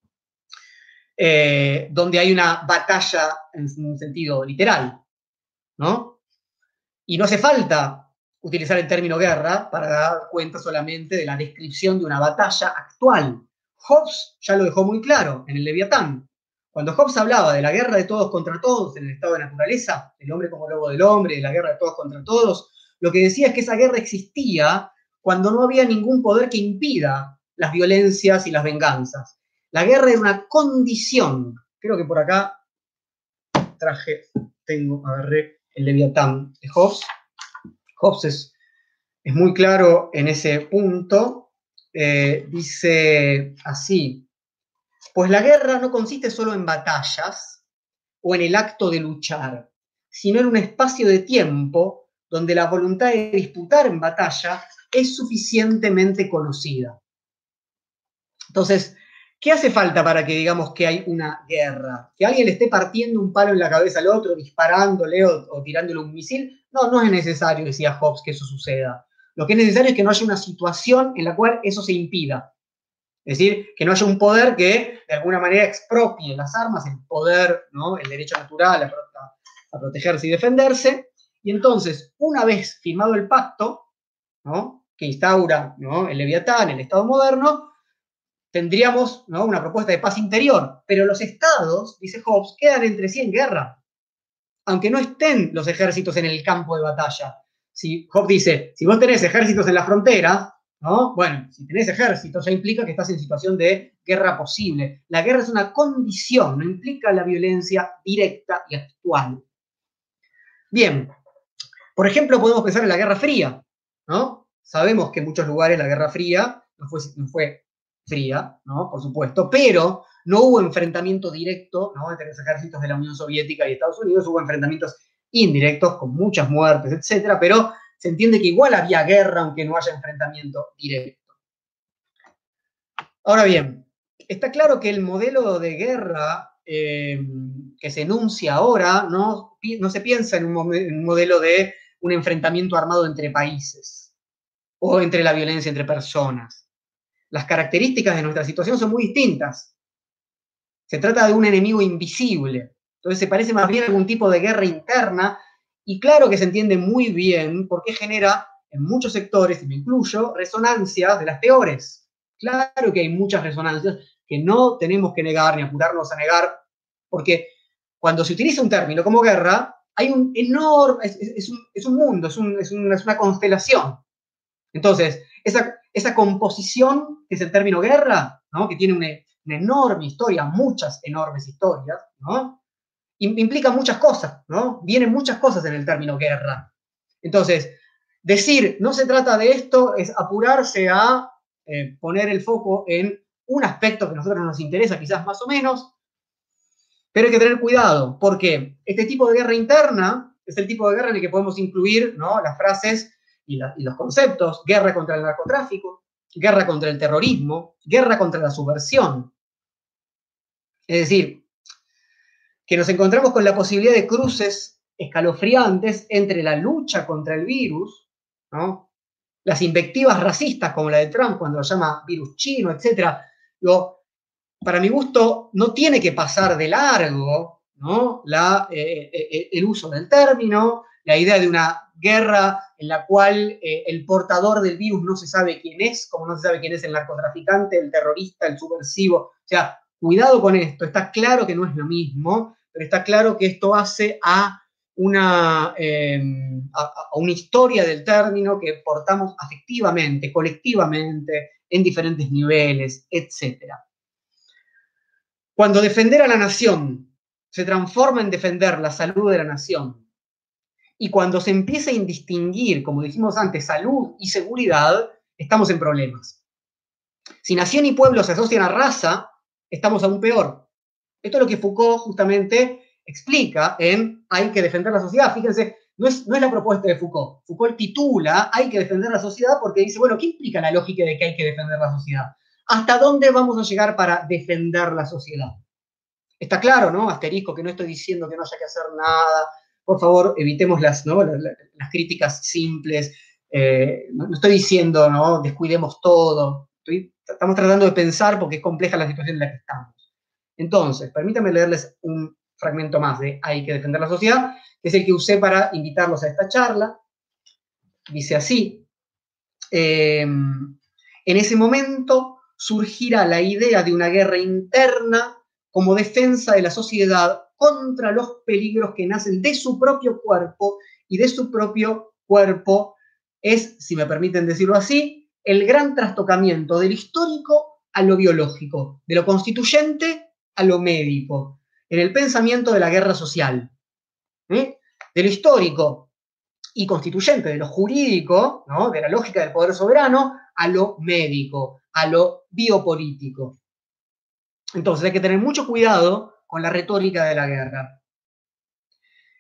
eh, donde hay una batalla en un sentido literal, ¿no? Y no hace falta utilizar el término guerra para dar cuenta solamente de la descripción de una batalla actual. Hobbes ya lo dejó muy claro en el Leviatán. Cuando Hobbes hablaba de la guerra de todos contra todos en el estado de naturaleza, el hombre como lobo del hombre, de la guerra de todos contra todos, lo que decía es que esa guerra existía cuando no había ningún poder que impida las violencias y las venganzas. La guerra era una condición. Creo que por acá traje, tengo, agarré el Leviatán de Hobbes. Hobbes es, muy claro en ese punto. Eh, dice así, pues la guerra no consiste solo en batallas o en el acto de luchar, sino en un espacio de tiempo donde la voluntad de disputar en batalla es suficientemente conocida. Entonces, ¿qué hace falta para que digamos que hay una guerra? ¿Que alguien le esté partiendo un palo en la cabeza al otro, disparándole o, tirándole un misil? No, no es necesario, decía Hobbes, que eso suceda. Lo que es necesario es que no haya una situación en la cual eso se impida. Es decir, que no haya un poder que de alguna manera expropie las armas, el poder, ¿no? el derecho natural a, a protegerse y defenderse. Y entonces, una vez firmado el pacto, ¿no? que instaura ¿no? el Leviatán, el Estado moderno, tendríamos una propuesta de paz interior. Pero los estados, dice Hobbes, quedan entre sí en guerra, aunque no estén los ejércitos en el campo de batalla. Si Hobbes dice, si vos tenés ejércitos en la frontera, ¿no? Bueno, si tenés ejércitos ya implica que estás en situación de guerra posible. La guerra es una condición, no implica la violencia directa y actual. Bien, por ejemplo, podemos pensar en la Guerra Fría, ¿no? Sabemos que en muchos lugares la Guerra Fría no fue fría, ¿no? Por supuesto, pero no hubo enfrentamiento directo entre los ejércitos de la Unión Soviética y Estados Unidos, hubo enfrentamientos indirectos con muchas muertes, etcétera, pero se entiende que igual había guerra aunque no haya enfrentamiento directo. Ahora bien, está claro que el modelo de guerra eh, que se enuncia ahora no, no se piensa en un modelo de un enfrentamiento armado entre países o entre la violencia entre personas las características de nuestra situación son muy distintas. Se trata de un enemigo invisible. Entonces se parece más bien a algún tipo de guerra interna y claro que se entiende muy bien por qué genera en muchos sectores, y me incluyo, resonancias de las peores. Claro que hay muchas resonancias que no tenemos que negar ni apurarnos a negar, porque cuando se utiliza un término como guerra, hay un enorme, es, un, mundo, es, es una constelación. Entonces, esa, esa composición, que es el término guerra, que tiene una, enorme historia, muchas enormes historias, ¿no? implica muchas cosas, ¿no? Vienen muchas cosas en el término guerra. Entonces, decir no se trata de esto es apurarse a eh, poner el foco en un aspecto que a nosotros nos interesa, quizás más o menos, pero hay que tener cuidado, porque este tipo de guerra interna es el tipo de guerra en el que podemos incluir ¿no? las frases y, los conceptos, guerra contra el narcotráfico, guerra contra el terrorismo, guerra contra la subversión. Es decir, que nos encontramos con la posibilidad de cruces escalofriantes entre la lucha contra el virus, ¿no? las invectivas racistas como la de Trump cuando lo llama virus chino, etc. para mi gusto, no tiene que pasar de largo ¿no? la, eh, eh, eh, el uso del término, la idea de una guerra en la cual eh, el portador del virus no se sabe quién es, como no se sabe quién es el narcotraficante, el terrorista, el subversivo. O sea, cuidado con esto, está claro que no es lo mismo, pero está claro que esto hace a una, em, a, una historia del término que portamos afectivamente, colectivamente, en diferentes niveles, etc. Cuando defender a la nación se transforma en defender la salud de la nación, y cuando se empieza a indistinguir, como dijimos antes, salud y seguridad, estamos en problemas. Si nación y pueblo se asocian a raza, estamos aún peor. Esto es lo que Foucault justamente explica en Hay que defender la sociedad. Fíjense, no es, no es la propuesta de Foucault. Foucault titula Hay que defender la sociedad porque dice, bueno, ¿qué implica la lógica de que hay que defender la sociedad? ¿Hasta dónde vamos a llegar para defender la sociedad? Está claro, ¿no? Asterisco, que no estoy diciendo que no haya que hacer nada, por favor, evitemos las, las, críticas simples. Eh, no, estoy diciendo, ¿no? Descuidemos todo. estamos tratando de pensar porque es compleja la situación en la que estamos. Entonces, permítanme leerles un fragmento más de Hay que defender la sociedad, que es el que usé para invitarlos a esta charla. Dice así, em, en ese momento surgirá la idea de una guerra interna como defensa de la sociedad contra los peligros que nacen de su propio cuerpo y de su propio cuerpo es, si me permiten decirlo así, el gran trastocamiento del histórico a lo biológico, de lo constituyente a lo médico, en el pensamiento de la guerra social, de lo histórico y constituyente, de lo jurídico, de la lógica del poder soberano, a lo médico, a lo biopolítico. Entonces hay que tener mucho cuidado con la retórica de la guerra.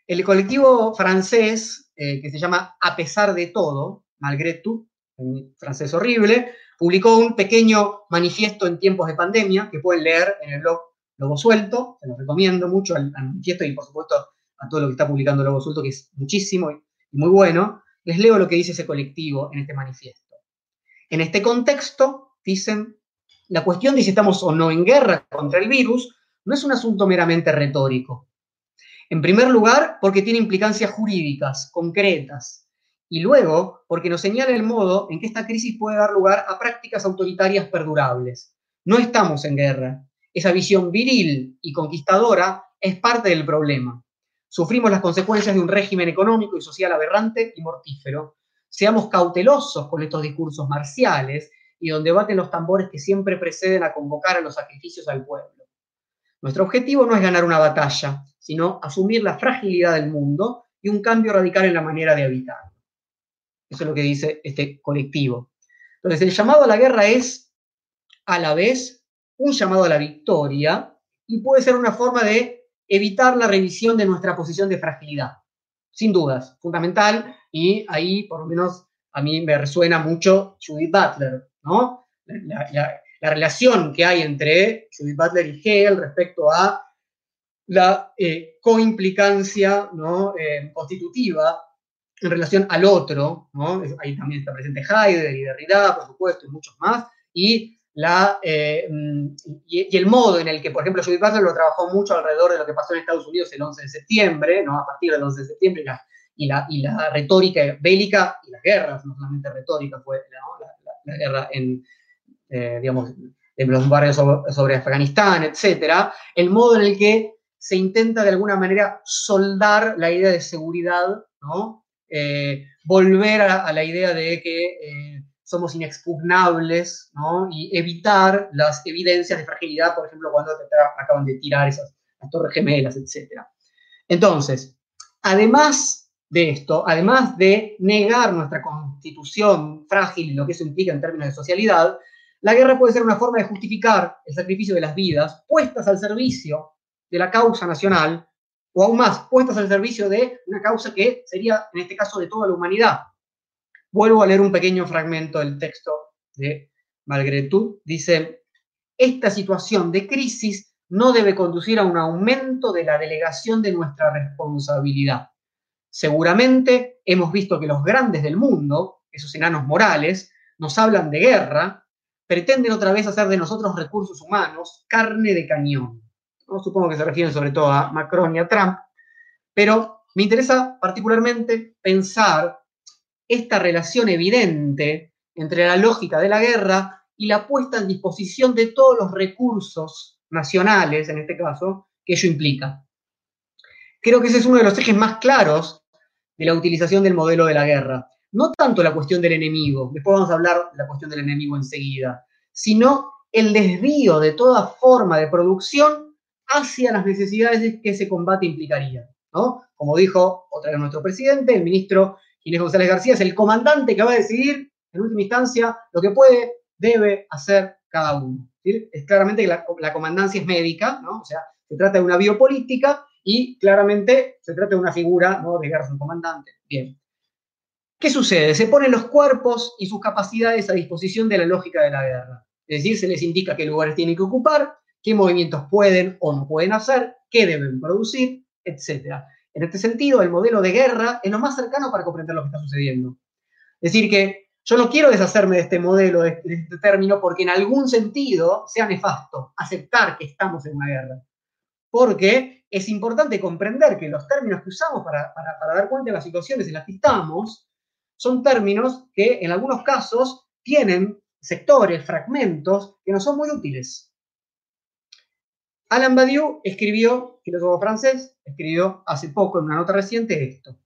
El colectivo francés, eh, que se llama A pesar de todo, malgré tout, en francés horrible, publicó un pequeño manifiesto en tiempos de pandemia que pueden leer en el blog Lobo Suelto, se los recomiendo mucho al, manifiesto y por supuesto a todo lo que está publicando Lobo Suelto, que es muchísimo y muy bueno. Les leo lo que dice ese colectivo en este manifiesto. En este contexto, dicen, la cuestión de si estamos o no en guerra contra el virus no es un asunto meramente retórico. En primer lugar, porque tiene implicancias jurídicas, concretas, y luego porque nos señala el modo en que esta crisis puede dar lugar a prácticas autoritarias perdurables. No estamos en guerra. Esa visión viril y conquistadora es parte del problema. Sufrimos las consecuencias de un régimen económico y social aberrante y mortífero. Seamos cautelosos con estos discursos marciales y donde baten los tambores que siempre preceden a convocar a los sacrificios al pueblo. Nuestro objetivo no es ganar una batalla, sino asumir la fragilidad del mundo y un cambio radical en la manera de habitar. Eso es lo que dice este colectivo. Entonces, el llamado a la guerra es a la vez un llamado a la victoria y puede ser una forma de evitar la revisión de nuestra posición de fragilidad. Sin dudas, fundamental, y ahí por lo menos a mí me resuena mucho Judith Butler, ¿no? Relación que hay entre Judith Butler y Hegel respecto a la eh, coimplicancia. Eh, constitutiva en relación al otro, ahí también está presente Heidegger y Derrida, por supuesto, y muchos más, y, la, eh, mm, y, el modo en el que, por ejemplo, Judith Butler lo trabajó mucho alrededor de lo que pasó en Estados Unidos el 11 de septiembre, ¿no? a partir del 11 de septiembre, y la, y la, retórica bélica y las guerras, no solamente retórica, fue la, guerra en, eh, digamos, en los barrios sobre, Afganistán, etcétera, el modo en el que se intenta de alguna manera soldar la idea de seguridad, ¿no? Eh, volver a, la idea de que eh, somos inexpugnables ¿no? y evitar las evidencias de fragilidad, por ejemplo, cuando acaban de tirar esas torres gemelas, etc. Entonces, además de esto, además de negar nuestra constitución frágil y lo que eso implica en términos de socialidad, la guerra puede ser una forma de justificar el sacrificio de las vidas puestas al servicio de la causa nacional o aún más, puestas al servicio de una causa que sería, en este caso, de toda la humanidad. Vuelvo a leer un pequeño fragmento del texto de Malgretud. Dice, esta situación de crisis no debe conducir a un aumento de la delegación de nuestra responsabilidad. Seguramente hemos visto que los grandes del mundo, esos enanos morales, nos hablan de guerra, pretenden otra vez hacer de nosotros recursos humanos carne de cañón supongo que se refieren sobre todo a Macron y a Trump, pero me interesa particularmente pensar esta relación evidente entre la lógica de la guerra y la puesta en disposición de todos los recursos nacionales, en este caso, que ello implica. Creo que ese es uno de los ejes más claros de la utilización del modelo de la guerra. No tanto la cuestión del enemigo, después vamos a hablar de la cuestión del enemigo enseguida, sino el desvío de toda forma de producción hacia las necesidades que ese combate implicaría. ¿no? Como dijo otra vez nuestro presidente, el ministro Ginés González García es el comandante que va a decidir, en última instancia, lo que puede, debe hacer cada uno. Es claramente que la, comandancia es médica, ¿no? o sea, se trata de una biopolítica y claramente se trata de una figura ¿no? de guerra un comandante. Bien. ¿Qué sucede? Se ponen los cuerpos y sus capacidades a disposición de la lógica de la guerra. Es decir, se les indica qué lugares tienen que ocupar, qué movimientos pueden o no pueden hacer, qué deben producir, etc. En este sentido, el modelo de guerra es lo más cercano para comprender lo que está sucediendo. Es decir, que Yo no quiero deshacerme de este modelo, de, este término, porque en algún sentido sea nefasto aceptar que estamos en una guerra. Porque es importante comprender que los términos que usamos para, para dar cuenta de las situaciones en las que estamos son términos que en algunos casos tienen sectores, fragmentos, que no son muy útiles. Alain Badiou escribió, filósofo francés, escribió hace poco en una nota reciente esto.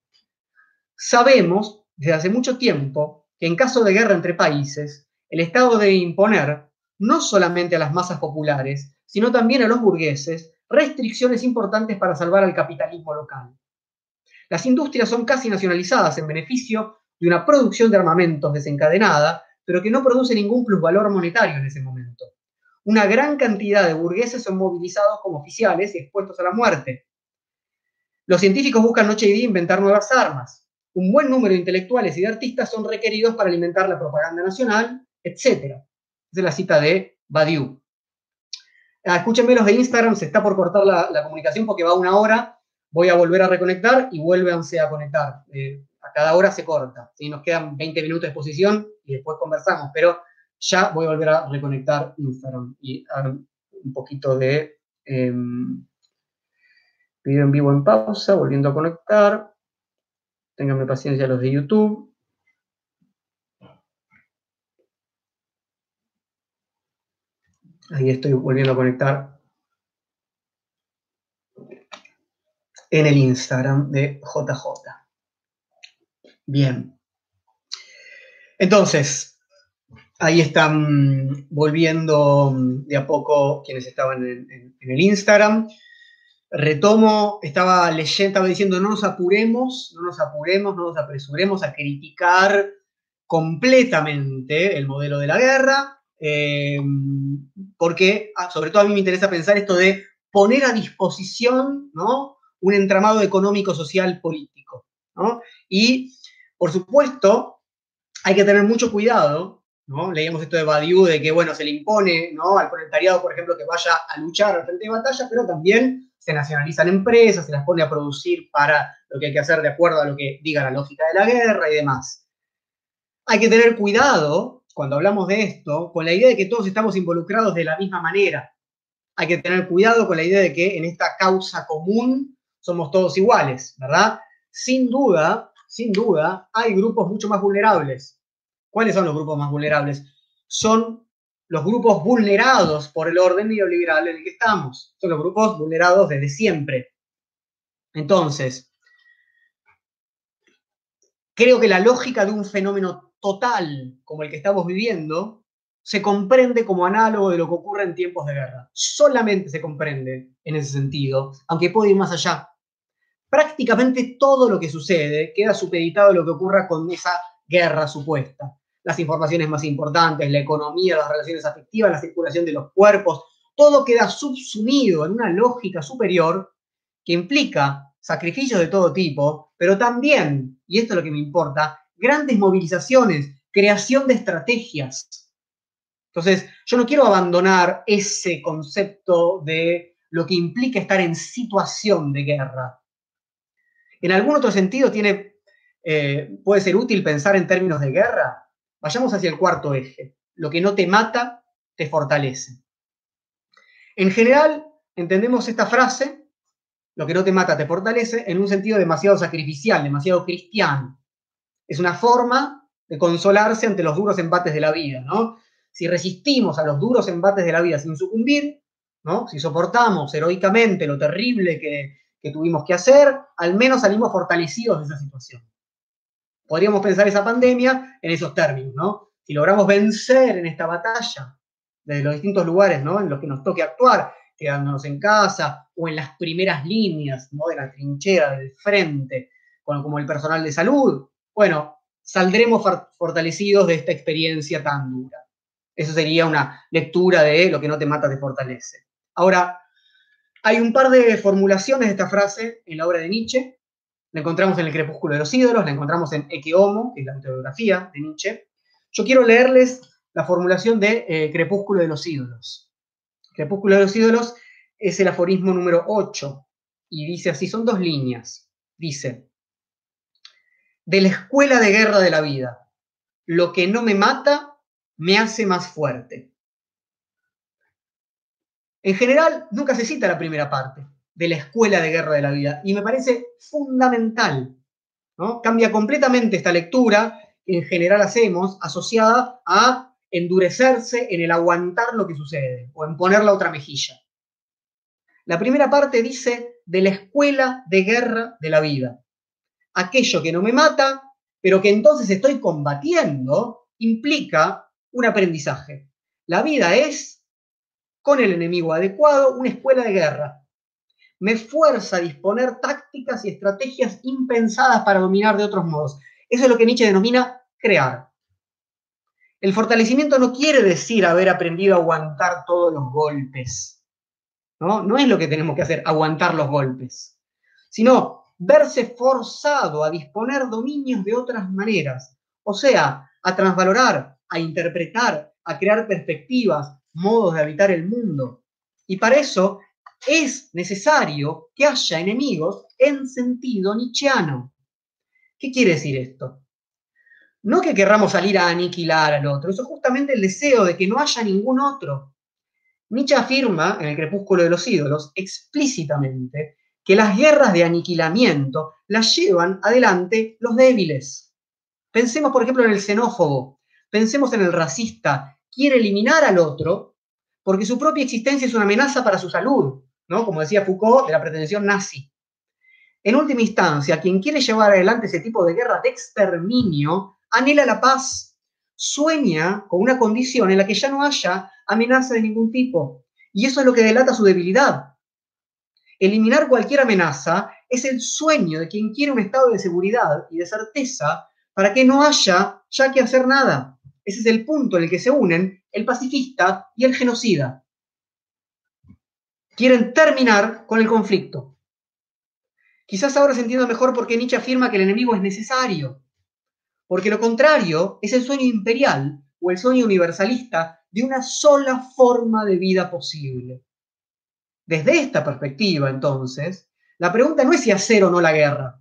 Sabemos desde hace mucho tiempo que en caso de guerra entre países, el Estado debe imponer, no solamente a las masas populares, sino también a los burgueses, restricciones importantes para salvar al capitalismo local. Las industrias son casi nacionalizadas en beneficio de una producción de armamentos desencadenada, pero que no produce ningún plusvalor monetario en ese momento una gran cantidad de burgueses son movilizados como oficiales y expuestos a la muerte. Los científicos buscan noche y día inventar nuevas armas. Un buen número de intelectuales y de artistas son requeridos para alimentar la propaganda nacional, etc. Es la cita de Badiou. Ah, escúchenme los de Instagram, se está por cortar la, comunicación porque va una hora. Voy a volver a reconectar y vuélvanse a conectar. Eh, cada hora se corta. Nos quedan 20 minutos de exposición y después conversamos, pero ya voy a volver a reconectar Instagram y un poquito de em, video en vivo en pausa, volviendo a conectar. Ténganme paciencia los de YouTube. Ahí estoy volviendo a conectar en el Instagram de JJ. Bien. Entonces, Ahí están volviendo mm, de a poco quienes estaban en, el Instagram. Retomo, estaba leyendo, estaba diciendo, no nos apuremos, no nos apuremos, no nos apresuremos a criticar completamente el modelo de la guerra, eh, porque ah, sobre todo a mí me interesa pensar esto de poner a disposición ¿no? un entramado económico, social, político. Y, por supuesto, hay que tener mucho cuidado ¿no? Leíamos esto de Badiou, de que, bueno, se le impone ¿no? al proletariado, por ejemplo, que vaya a luchar al frente de batalla, pero también se nacionalizan empresas, se las pone a producir para lo que hay que hacer de acuerdo a lo que diga la lógica de la guerra y demás. Hay que tener cuidado, cuando hablamos de esto, con la idea de que todos estamos involucrados de la misma manera. Hay que tener cuidado con la idea de que en esta causa común somos todos iguales, ¿verdad? Sin duda, sin duda, hay grupos mucho más vulnerables, ¿Cuáles son los grupos más vulnerables? Son los grupos vulnerados por el orden neoliberal en el que estamos. Son los grupos vulnerados desde siempre. Entonces, creo que la lógica de un fenómeno total como el que estamos viviendo se comprende como análogo de lo que ocurre en tiempos de guerra. Solamente se comprende en ese sentido, aunque puede ir más allá. Prácticamente todo lo que sucede queda supeditado a lo que ocurra con esa guerra supuesta las informaciones más importantes, la economía, las relaciones afectivas, la circulación de los cuerpos, todo queda subsumido en una lógica superior que implica sacrificios de todo tipo, pero también, y esto es lo que me importa, grandes movilizaciones, creación de estrategias. Entonces, yo no quiero abandonar ese concepto de lo que implica estar en situación de guerra. En algún otro sentido tiene, eh, puede ser útil pensar en términos de guerra, Vayamos hacia el cuarto eje. Lo que no te mata, te fortalece. En general, entendemos esta frase, lo que no te mata, te fortalece, en un sentido demasiado sacrificial, demasiado cristiano. Es una forma de consolarse ante los duros embates de la vida, ¿no? Si resistimos a los duros embates de la vida sin sucumbir, ¿no? Si soportamos heroicamente lo terrible que, que tuvimos que hacer, al menos salimos fortalecidos de esa situación podríamos pensar esa pandemia en esos términos, ¿no? Si logramos vencer en esta batalla, desde los distintos lugares, ¿no? En los que nos toque actuar, quedándonos en casa o en las primeras líneas, ¿no? De la trinchera, del frente, como el personal de salud, bueno, saldremos fortalecidos de esta experiencia tan dura. Eso sería una lectura de lo que no te mata te fortalece. Ahora, hay un par de formulaciones de esta frase en la obra de Nietzsche, la encontramos en El Crepúsculo de los Ídolos, la encontramos en Ecce Homo, que es la autobiografía de Nietzsche. Yo quiero leerles la formulación de eh, Crepúsculo de los Ídolos. Crepúsculo de los Ídolos es el aforismo número 8 y dice así, son dos líneas. Dice, de la escuela de guerra de la vida, lo que no me mata me hace más fuerte. En general, nunca se cita la primera parte de la escuela de guerra de la vida y me parece fundamental. ¿no? Cambia completamente esta lectura en general hacemos asociada a endurecerse en el aguantar lo que sucede o en poner la otra mejilla. La primera parte dice de la escuela de guerra de la vida. Aquello que no me mata, pero que entonces estoy combatiendo, implica un aprendizaje. La vida es, con el enemigo adecuado, una escuela de guerra. Me fuerza a disponer tácticas y estrategias impensadas para dominar de otros modos. Eso es lo que Nietzsche denomina crear. El fortalecimiento no quiere decir haber aprendido a aguantar todos los golpes. ¿no? no es lo que tenemos que hacer, aguantar los golpes, sino verse forzado a disponer dominios de otras maneras, o sea, a transvalorar, a interpretar, a crear perspectivas, modos de habitar el mundo. Y para eso es necesario que haya enemigos en sentido nietzscheano. ¿Qué quiere decir esto? No que querramos salir a aniquilar al otro, eso es justamente el deseo de que no haya ningún otro. Nietzsche afirma en el Crepúsculo de los Ídolos explícitamente que las guerras de aniquilamiento las llevan adelante los débiles. Pensemos, por ejemplo, en el xenófobo, pensemos en el racista, quiere eliminar al otro porque su propia existencia es una amenaza para su salud, ¿no? Como decía Foucault, de la pretensión nazi. En última instancia, quien quiere llevar adelante ese tipo de guerra de exterminio anhela la paz, sueña con una condición en la que ya no haya amenaza de ningún tipo. Y eso es lo que delata su debilidad. Eliminar cualquier amenaza es el sueño de quien quiere un estado de seguridad y de certeza para que no haya ya que hacer nada. Ese es el punto en el que se unen el pacifista y el genocida. Quieren terminar con el conflicto. Quizás ahora se entienda mejor por qué Nietzsche afirma que el enemigo es necesario. Porque lo contrario es el sueño imperial o el sueño universalista de una sola forma de vida posible. Desde esta perspectiva, entonces, la pregunta no es si hacer o no la guerra.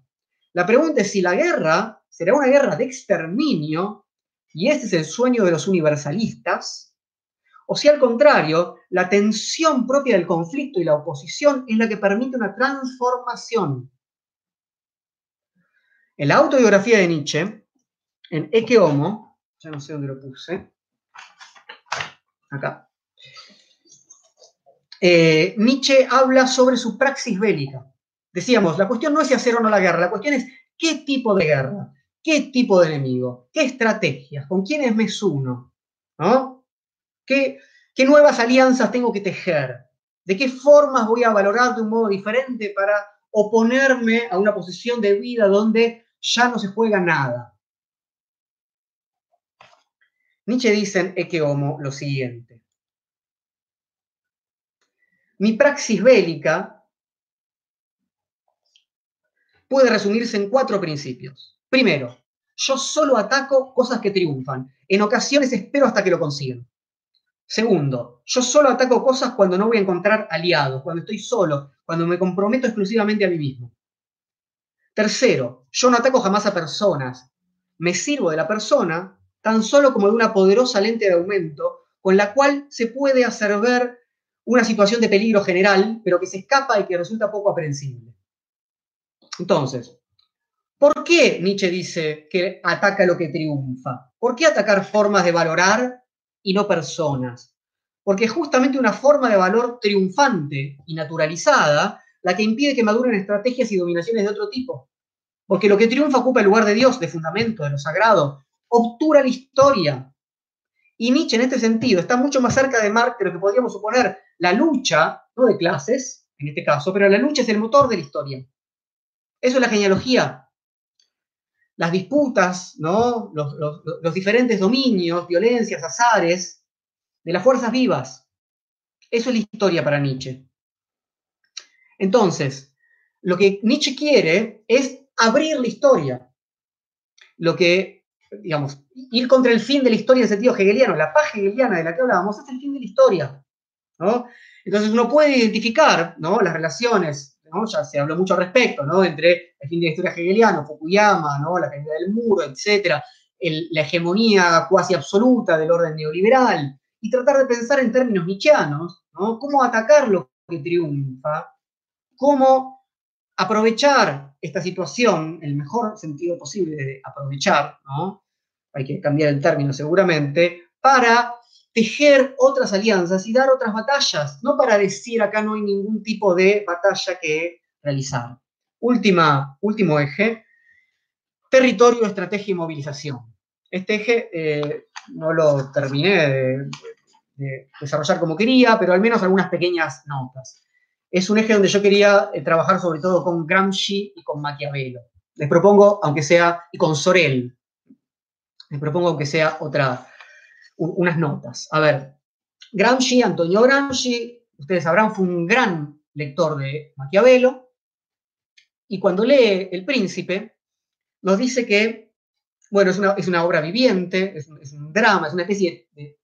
La pregunta es si la guerra será una guerra de exterminio, y ese es el sueño de los universalistas, o si al contrario, la tensión propia del conflicto y la oposición es la que permite una transformación. En la autobiografía de Nietzsche, en Ecce Homo, ya no sé dónde lo puse, acá. Eh, Nietzsche habla sobre su praxis bélica. Decíamos, la cuestión no es si hacer o no la guerra, la cuestión es qué tipo de guerra, qué tipo de enemigo, qué estrategias, con quiénes me uno, ¿no? ¿Qué, ¿Qué nuevas alianzas tengo que tejer? ¿De qué formas voy a valorar de un modo diferente para oponerme a una posición de vida donde ya no se juega nada? Nietzsche dice en Ecce Homo lo siguiente. Mi praxis bélica puede resumirse en cuatro principios. Primero, yo solo ataco cosas que triunfan. En ocasiones espero hasta que lo consigan. Segundo, yo solo ataco cosas cuando no voy a encontrar aliados, cuando estoy solo, cuando me comprometo exclusivamente a mí mismo. Tercero, yo no ataco jamás a personas. Me sirvo de la persona tan solo como de una poderosa lente de aumento con la cual se puede hacer ver una situación de peligro general, pero que se escapa y que resulta poco aprensible. Entonces, ¿por qué Nietzsche dice que ataca lo que triunfa? ¿Por qué atacar formas de valorar y no personas? Porque es justamente una forma de valor triunfante y naturalizada la que impide que maduren estrategias y dominaciones de otro tipo. Porque lo que triunfa ocupa el lugar de Dios, de fundamento, de lo sagrado, obtura la historia. Y Nietzsche en este sentido está mucho más cerca de Marx de lo que podríamos suponer. La lucha, no de clases, en este caso, pero la lucha es el motor de la historia. Eso es la genealogía. Las disputas, ¿no? los, diferentes dominios, violencias, azares, de las fuerzas vivas. Eso es la historia para Nietzsche. Entonces, lo que Nietzsche quiere es abrir la historia. Lo que digamos, ir contra el fin de la historia en sentido hegeliano, la paz hegeliana de la que hablábamos, es el fin de la historia. ¿no? Entonces uno puede identificar ¿no? las relaciones, ¿no? ya se habló mucho al respecto, ¿no? entre el fin de la historia hegeliano, Fukuyama, ¿no? la caída del muro, etc. la hegemonía cuasi absoluta del orden neoliberal y tratar de pensar en términos nietzscheanos, ¿no? Cómo atacar lo que triunfa, cómo aprovechar esta situación, el mejor sentido posible de aprovechar, ¿no? Hay que cambiar el término seguramente, para tejer otras alianzas y dar otras batallas, no para decir acá no hay ningún tipo de batalla que realizar. Última, último eje, territorio, estrategia y movilización. Este eje eh, no lo terminé de, desarrollar como quería, pero al menos algunas pequeñas notas. Es un eje donde yo quería eh, trabajar sobre todo con Gramsci y con Maquiavelo. Les propongo, aunque sea, y con Sorel, les propongo aunque sea otra, unas notas. A ver, Gramsci, Antonio Gramsci, ustedes sabrán, fue un gran lector de Maquiavelo, y cuando lee El Príncipe, nos dice que, bueno, es una, obra viviente, es un, drama, es una especie de,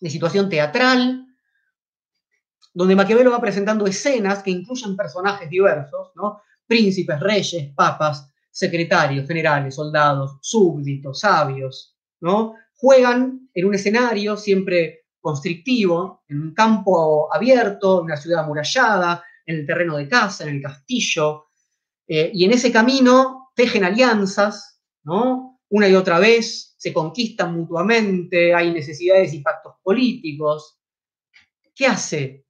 de situación teatral, donde Maquiavelo va presentando escenas que incluyen personajes diversos, ¿no? Príncipes, reyes, papas, secretarios, generales, soldados, súbditos, sabios, ¿no? juegan en un escenario siempre constrictivo, en un campo abierto, en una ciudad amurallada, en el terreno de casa, en el castillo, eh, y en ese camino tejen alianzas, ¿no? Una y otra vez se conquistan mutuamente, hay necesidades y pactos políticos. ¿Qué hace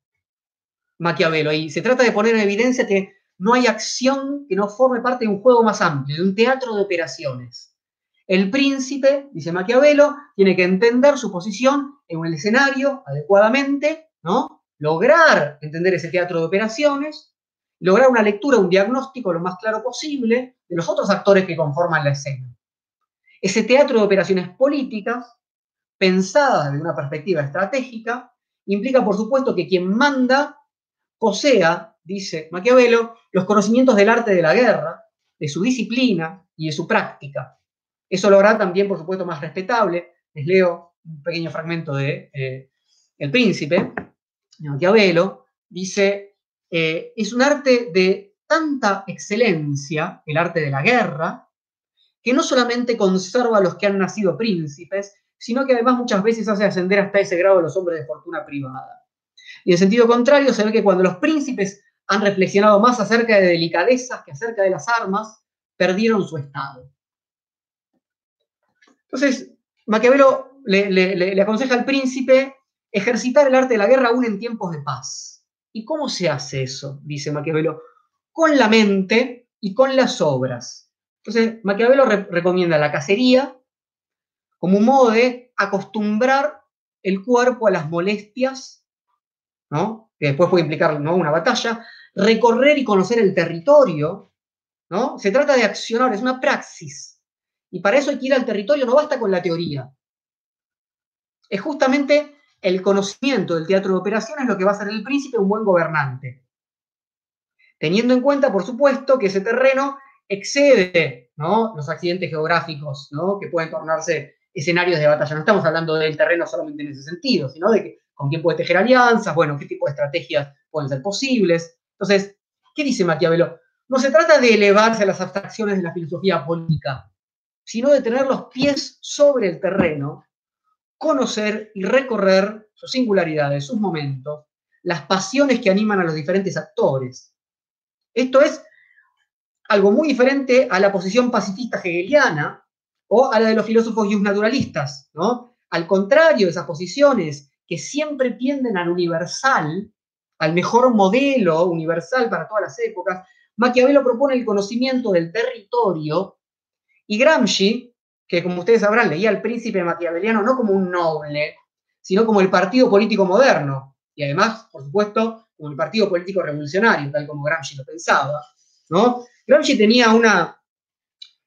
Maquiavelo? Se trata de poner en evidencia que no hay acción que no forme parte de un juego más amplio, de un teatro de operaciones. El príncipe, dice Maquiavelo, tiene que entender su posición en el escenario adecuadamente, ¿no? Lograr entender ese teatro de operaciones, lograr una lectura, un diagnóstico lo más claro posible de los otros actores que conforman la escena. Ese teatro de operaciones políticas, pensadas desde una perspectiva estratégica, implica, por supuesto, que quien manda posea, dice Maquiavelo, los conocimientos del arte de la guerra, de su disciplina y de su práctica. Eso lo hará también, por supuesto, más respetable. Les leo un pequeño fragmento de eh, El Príncipe, Maquiavelo. Dice, eh, es un arte de tanta excelencia, el arte de la guerra, que no solamente conserva a los que han nacido príncipes, sino que además muchas veces hace ascender hasta ese grado a los hombres de fortuna privada. Y en sentido contrario, se ve que cuando los príncipes han reflexionado más acerca de delicadezas que acerca de las armas, perdieron su estado. Entonces, Maquiavelo le, aconseja al príncipe ejercitar el arte de la guerra aún en tiempos de paz. ¿Y cómo se hace eso? Dice Maquiavelo. Con la mente y con las obras. Entonces, Maquiavelo recomienda la cacería como un modo de acostumbrar el cuerpo a las molestias, ¿no? que después puede implicar ¿no? una batalla, recorrer y conocer el territorio, ¿no? Se trata de accionar, es una praxis, y para eso hay que ir al territorio, no basta con la teoría. Es justamente el conocimiento del teatro de operaciones lo que va a hacer el príncipe un buen gobernante. Teniendo en cuenta, por supuesto, que ese terreno excede los accidentes geográficos que pueden tornarse escenarios de batalla. No estamos hablando del terreno solamente en ese sentido, sino de que, con quién puede tejer alianzas, bueno, qué tipo de estrategias pueden ser posibles. Entonces, ¿qué dice Maquiavelo? No se trata de elevarse a las abstracciones de la filosofía política, sino de tener los pies sobre el terreno, conocer y recorrer sus singularidades, sus momentos, las pasiones que animan a los diferentes actores. Esto es algo muy diferente a la posición pacifista hegeliana o a la de los filósofos naturalistas, ¿no? Al contrario esas posiciones que siempre tienden al universal, al mejor modelo universal para todas las épocas, Maquiavelo propone el conocimiento del territorio y Gramsci, que como ustedes sabrán, leía al príncipe maquiaveliano no como un noble, sino como el partido político moderno, y además, por supuesto, como el partido político revolucionario, tal como Gramsci lo pensaba. ¿no? Gramsci tenía una,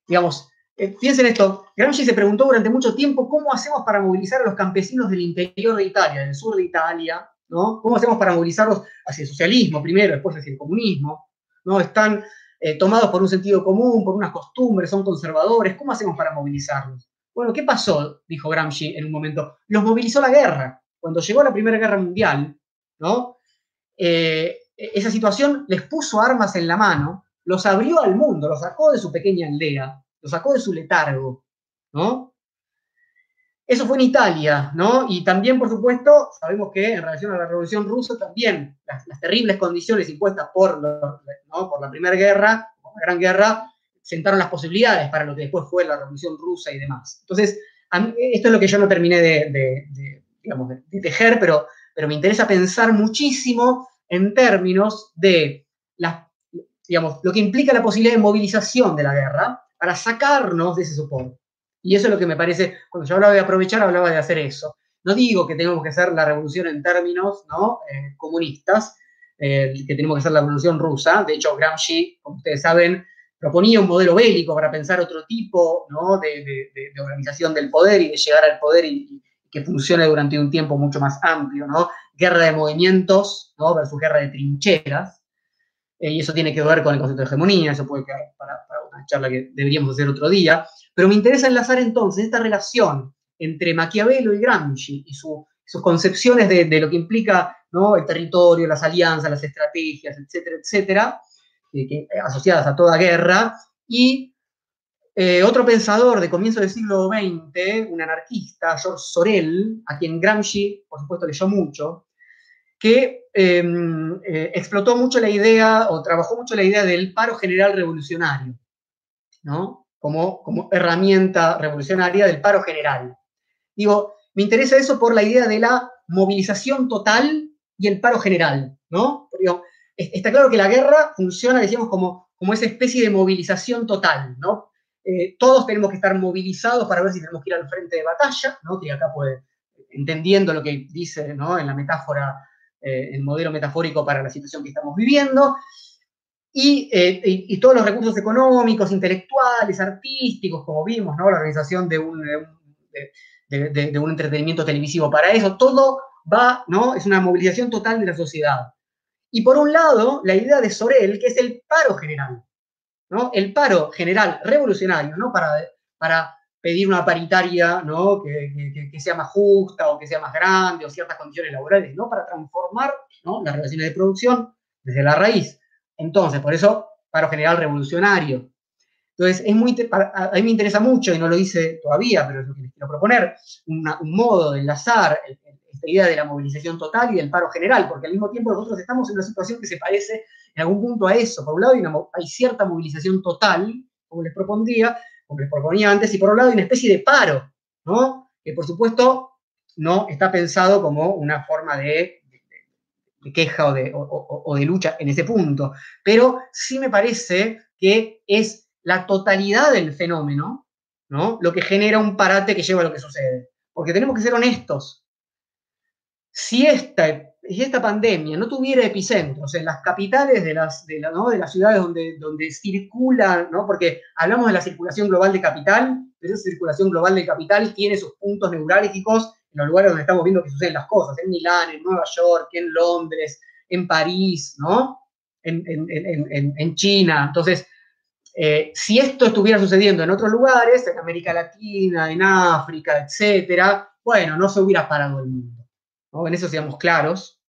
digamos, eh, piensen esto, Gramsci se preguntó durante mucho tiempo cómo hacemos para movilizar a los campesinos del interior de Italia, del sur de Italia, ¿no? ¿Cómo hacemos para movilizarlos hacia el socialismo primero, después hacia el comunismo? ¿no? Están eh, tomados por un sentido común, por unas costumbres, son conservadores. ¿Cómo hacemos para movilizarlos? Bueno, ¿qué pasó? Dijo Gramsci en un momento. Los movilizó la guerra. Cuando llegó la Primera Guerra Mundial, ¿no? Eh, esa situación les puso armas en la mano, los abrió al mundo, los sacó de su pequeña aldea, los sacó de su letargo, ¿no? Eso fue en Italia, ¿no? Y también, por supuesto, sabemos que en relación a la Revolución Rusa, también las, terribles condiciones impuestas por, por la Primera Guerra, la Gran Guerra, sentaron las posibilidades para lo que después fue la Revolución Rusa y demás. Entonces, esto es lo que yo no terminé de, tejer, pero, me interesa pensar muchísimo en términos de lo que implica la posibilidad de movilización de la guerra para sacarnos de ese soporte. Y eso es lo que me parece, cuando yo hablaba de aprovechar, hablaba de hacer eso. No digo que tengamos que hacer la revolución en términos ¿no? Eh, comunistas, eh, que tenemos que hacer la revolución rusa. De hecho, Gramsci, como ustedes saben, proponía un modelo bélico para pensar otro tipo ¿no? de, organización del poder y de llegar al poder y, que funcione durante un tiempo mucho más amplio. ¿no? Guerra de movimientos ¿no? versus guerra de trincheras. Eh, y eso tiene que ver con el concepto de hegemonía, eso puede quedar para, para una charla que deberíamos hacer otro día. Pero me interesa enlazar entonces esta relación entre Maquiavelo y Gramsci y sus concepciones de, lo que implica el territorio, las alianzas, las estrategias, etcétera, etcétera, eh, asociadas a toda guerra, y eh, otro pensador de comienzo del siglo XX, un anarquista, George Sorel, a quien Gramsci, por supuesto, leyó mucho, que em, eh, explotó mucho la idea o trabajó mucho la idea del paro general revolucionario, ¿no? Como, herramienta revolucionaria del paro general. Digo, me interesa eso por la idea de la movilización total y el paro general, ¿no? está claro que la guerra funciona, decíamos, como, como esa especie de movilización total, ¿no? Eh, todos tenemos que estar movilizados para ver si tenemos que ir al frente de batalla, ¿no? Que acá puede, entendiendo lo que dice, ¿no? En la metáfora, eh, el modelo metafórico para la situación que estamos viviendo, eh, y, todos los recursos económicos, intelectuales, artísticos, como vimos, ¿no? la organización de un, de, un entretenimiento televisivo para eso, todo va, ¿no? es una movilización total de la sociedad. Y por un lado, la idea de Sorel, que es el paro general, ¿no? el paro general revolucionario, ¿no? para, para pedir una paritaria ¿no? que, que, sea más justa o que sea más grande o ciertas condiciones laborales, ¿no? para transformar ¿no? las relaciones de producción desde la raíz. Entonces, por eso, paro general revolucionario. Entonces, es muy, a mí me interesa mucho, y no lo hice todavía, pero es lo que les quiero proponer, un modo de enlazar esta idea de la movilización total y del paro general, porque al mismo tiempo nosotros estamos en una situación que se parece en algún punto a eso. Por un lado hay, cierta movilización total, como les propondría, como les proponía antes, y por otro lado hay una especie de paro, ¿no? Que por supuesto no está pensado como una forma de de queja o de, lucha en ese punto, pero sí me parece que es la totalidad del fenómeno, ¿no? Lo que genera un parate que lleva a lo que sucede. Porque tenemos que ser honestos. Si esta, esta pandemia no tuviera epicentros en las capitales de las, de, de las ciudades donde, donde circula, ¿no? porque hablamos de la circulación global de capital, pero esa circulación global de capital tiene sus puntos neurálgicos los lugares donde estamos viendo que suceden las cosas, en Milán, en Nueva York, en Londres, en París, ¿no? En, China. Entonces, eh, si esto estuviera sucediendo en otros lugares, en América Latina, en África, etcétera, bueno, no se hubiera parado el mundo. En eso seamos claros.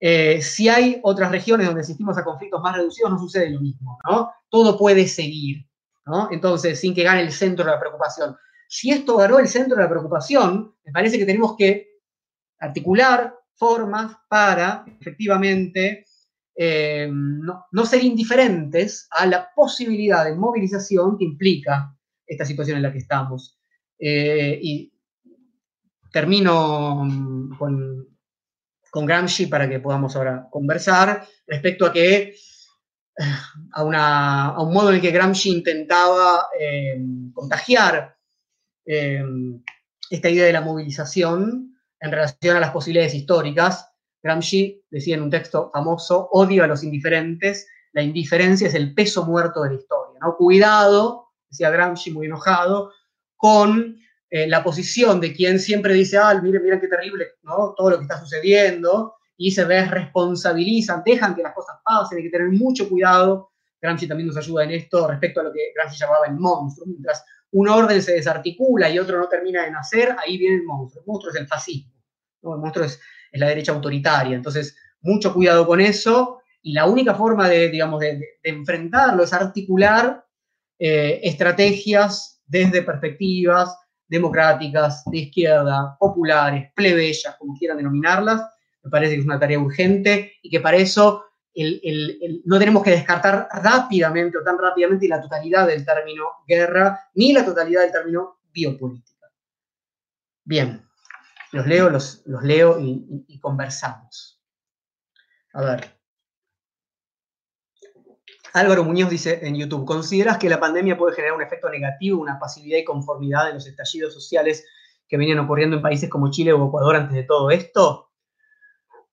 Eh, si hay otras regiones donde asistimos a conflictos más reducidos, no sucede lo mismo, ¿no? Todo puede seguir, ¿no? Entonces, sin que gane el centro de la preocupación. Si esto ganó el centro de la preocupación, me parece que tenemos que articular formas para efectivamente eh, no, ser indiferentes a la posibilidad de movilización que implica esta situación en la que estamos. Eh, y termino con, con, Gramsci para que podamos ahora conversar respecto a que eh, a, un modo en el que Gramsci intentaba contagiar Em, esta idea de la movilización en relación a las posibilidades históricas. Gramsci decía en un texto famoso, odio a los indiferentes, la indiferencia es el peso muerto de la historia. ¿no? Cuidado, decía Gramsci muy enojado, con eh, la posición de quien siempre dice, ah, miren, miren qué terrible ¿no? todo lo que está sucediendo, y se responsabilizan, dejan que las cosas pasen, hay que tener mucho cuidado. Gramsci también nos ayuda en esto respecto a lo que Gramsci llamaba el monstruo. Mientras un orden se desarticula y otro no termina de nacer, ahí viene el monstruo. El monstruo es el fascismo, el monstruo es, la derecha autoritaria. Entonces, mucho cuidado con eso y la única forma de, digamos, de, enfrentarlo es articular eh, estrategias desde perspectivas democráticas, de izquierda, populares, plebeyas, como quieran denominarlas. Me parece que es una tarea urgente y que para eso no tenemos que descartar rápidamente o tan rápidamente la totalidad del término guerra ni la totalidad del término biopolítica. Bien, los leo, los, los leo y conversamos. A ver. Álvaro Muñoz dice en YouTube, ¿consideras que la pandemia puede generar un efecto negativo, una pasividad y conformidad en los estallidos sociales que venían ocurriendo en países como Chile o Ecuador antes de todo esto?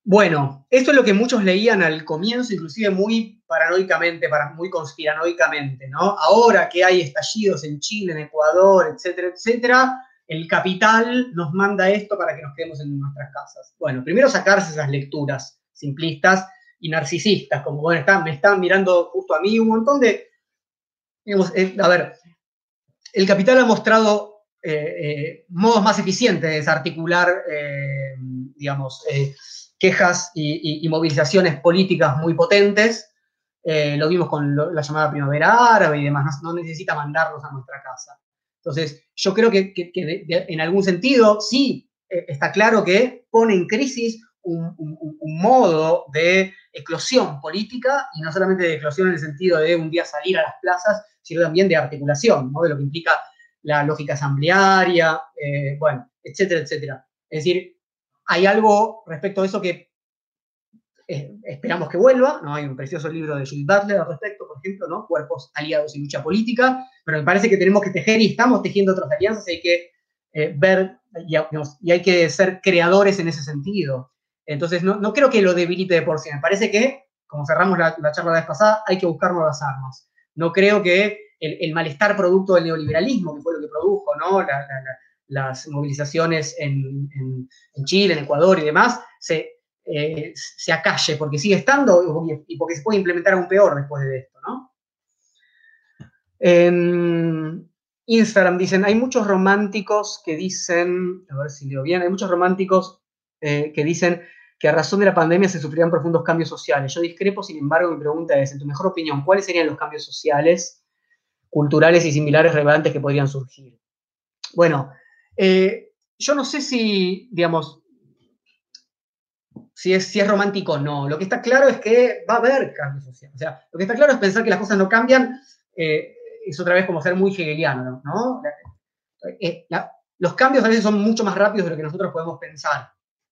Bueno, esto es lo que muchos leían al comienzo, inclusive muy paranoicamente, muy conspiranoicamente, ¿no? Ahora que hay estallidos en Chile, en Ecuador, etcétera, etcétera, el capital nos manda esto para que nos quedemos en nuestras casas. Bueno, primero sacarse esas lecturas simplistas y narcisistas, como, bueno, están, me están mirando justo a mí, un montón de... Eh, a ver, el capital ha mostrado eh, eh, modos más eficientes de desarticular, digamos, quejas y, movilizaciones políticas muy potentes. lo vimos con la llamada primavera árabe y demás, no, necesita mandarlos a nuestra casa. Entonces, yo creo que, en algún sentido sí está claro que pone en crisis un, modo de eclosión política, y no solamente de eclosión en el sentido de un día salir a las plazas, sino también de articulación, de lo que implica la lógica asamblearia, eh, bueno, etcétera, etcétera. Es decir, hay algo respecto a eso que eh, esperamos que vuelva, ¿no? Hay un precioso libro de Judith Butler al respecto, por ejemplo, ¿no? Cuerpos aliados y lucha política, pero me parece que tenemos que tejer y estamos tejiendo otras alianzas, hay que eh, ver y, hay que ser creadores en ese sentido. Entonces, no, creo que lo debilite de por sí. Me parece que, como cerramos la, charla la vez pasada, hay que buscar nuevas armas. No creo que el, malestar producto del neoliberalismo, que fue lo que produjo ¿no? Las movilizaciones en, Chile, en Ecuador y demás, se, eh, se acalle, porque sigue estando y porque se puede implementar aún peor después de esto. ¿no? En Instagram dicen, hay muchos románticos que dicen, a ver si leo bien, hay muchos románticos eh, que dicen que a razón de la pandemia se sufrirán profundos cambios sociales. Yo discrepo, sin embargo, mi pregunta es, en tu mejor opinión, ¿cuáles serían los cambios sociales, culturales y similares relevantes que podrían surgir? Bueno, eh, yo no sé si, digamos, si es, si es romántico o no. Lo que está claro es que va a haber cambios sociales. O sea, lo que está claro es pensar que las cosas no cambian, eh, es otra vez como ser muy hegeliano, ¿no? Eh, los cambios a veces son mucho más rápidos de lo que nosotros podemos pensar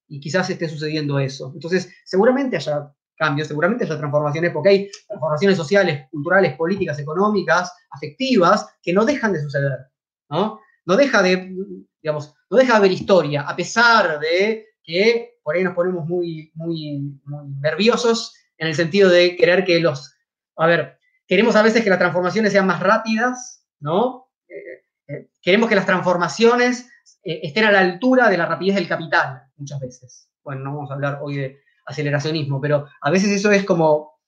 y quizás esté sucediendo eso. Entonces, seguramente haya cambios, seguramente haya transformaciones, porque hay transformaciones sociales, culturales, políticas, económicas, afectivas, que no dejan de suceder, ¿no? No deja de, digamos, no deja de haber historia, a pesar de que por ahí nos ponemos muy, muy, nerviosos en el sentido de querer que los, a ver, queremos a veces que las transformaciones sean más rápidas, ¿no? Eh, eh, queremos que las transformaciones eh, estén a la altura de la rapidez del capital, muchas veces. Bueno, no vamos a hablar hoy de aceleracionismo, pero a veces eso es como,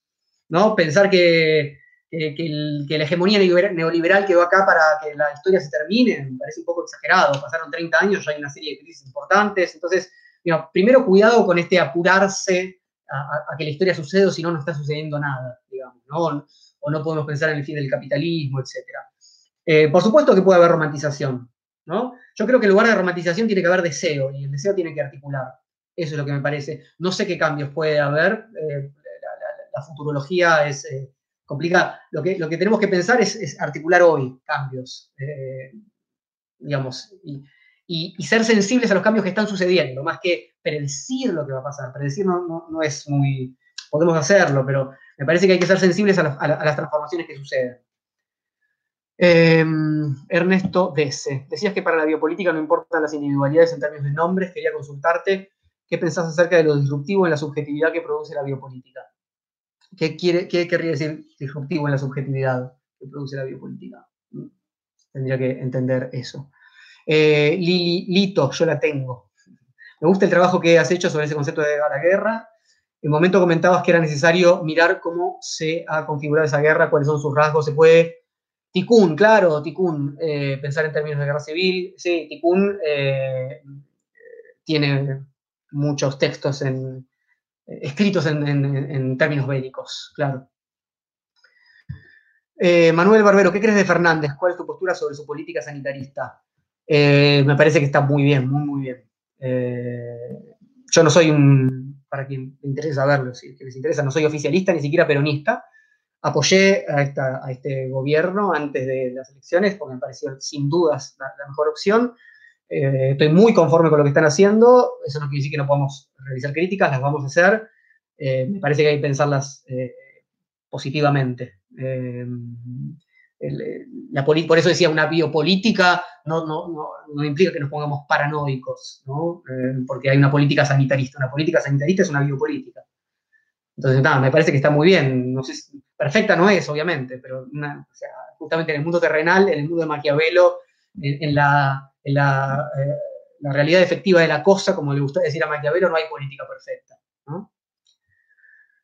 ¿no? Pensar que, la hegemonía neoliberal quedó acá para que la historia se termine, me parece un poco exagerado. Pasaron 30 años, ya hay una serie de crisis importantes. Entonces, primero cuidado con este apurarse a, que la historia suceda, si no, no está sucediendo nada, digamos, ¿no? O no podemos pensar en el fin del capitalismo, etc. Eh, por supuesto que puede haber romantización, ¿no? Yo creo que en lugar de romantización tiene que haber deseo y el deseo tiene que articular. Eso es lo que me parece. No sé qué cambios puede haber. Eh, la, futurología es eh, complicada. Lo que, lo que tenemos que pensar es, articular hoy cambios, eh, digamos, y, ser sensibles a los cambios que están sucediendo, más que predecir lo que va a pasar. Predecir no, no, es muy... Podemos hacerlo, pero me parece que hay que ser sensibles a las transformaciones que suceden. Em, Ernesto Dese, decías que para la biopolítica no importan las individualidades en términos de nombres. Quería consultarte qué pensás acerca de lo disruptivo en la subjetividad que produce la biopolítica. ¿Qué, quiere, qué querría decir disruptivo en la subjetividad que produce la biopolítica? Mm, tendría que entender eso. Eh, Lito, yo la tengo. Me gusta el trabajo que has hecho sobre ese concepto de la guerra. En momento comentabas que era necesario mirar cómo se ha configurado esa guerra, cuáles son sus rasgos. Se puede Tikkun, claro, Tikkun, eh, pensar en términos de guerra civil, sí, Tikkun eh, tiene muchos textos en, escritos en, términos bélicos, claro. Eh, Manuel Barbero, ¿qué crees de Fernández? ¿Cuál es tu postura sobre su política sanitarista? Eh, me parece que está muy bien, muy, muy bien. Eh, yo no soy un, para quien le interese saberlo, si les interesa, no soy oficialista ni siquiera peronista. Apoyé a, este gobierno antes de las elecciones porque me pareció sin dudas la, mejor opción. Eh, estoy muy conforme con lo que están haciendo. Eso no quiere decir que no podamos realizar críticas, las vamos a hacer. me parece que hay que pensarlas positivamente. Eh, la por eso decía, una biopolítica no, no, implica que nos pongamos paranoicos, eh, porque hay una política sanitarista. Una política sanitarista es una biopolítica. Entonces, nada, me parece que está muy bien. No sé, perfecta no es, obviamente, pero justamente en el mundo terrenal, en el mundo de Maquiavelo, en, la, eh, la, realidad efectiva de la cosa, como le gusta decir a Maquiavelo, no hay política perfecta.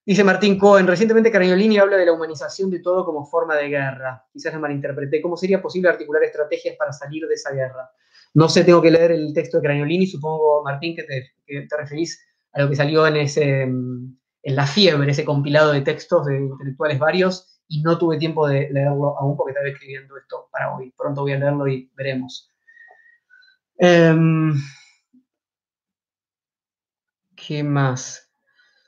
Dice Martín Cohen, recientemente Caragnolini habla de la humanización de todo como forma de guerra. Quizás lo malinterpreté. ¿Cómo sería posible articular estrategias para salir de esa guerra? No sé, tengo que leer el texto de Caragnolini. Supongo, Martín, que te, referís a lo que salió en, ese, en La Fiebre, ese compilado de textos de intelectuales varios, y no tuve tiempo de leerlo aún porque estaba escribiendo esto para hoy. Pronto voy a leerlo y veremos. Em, ¿Qué más?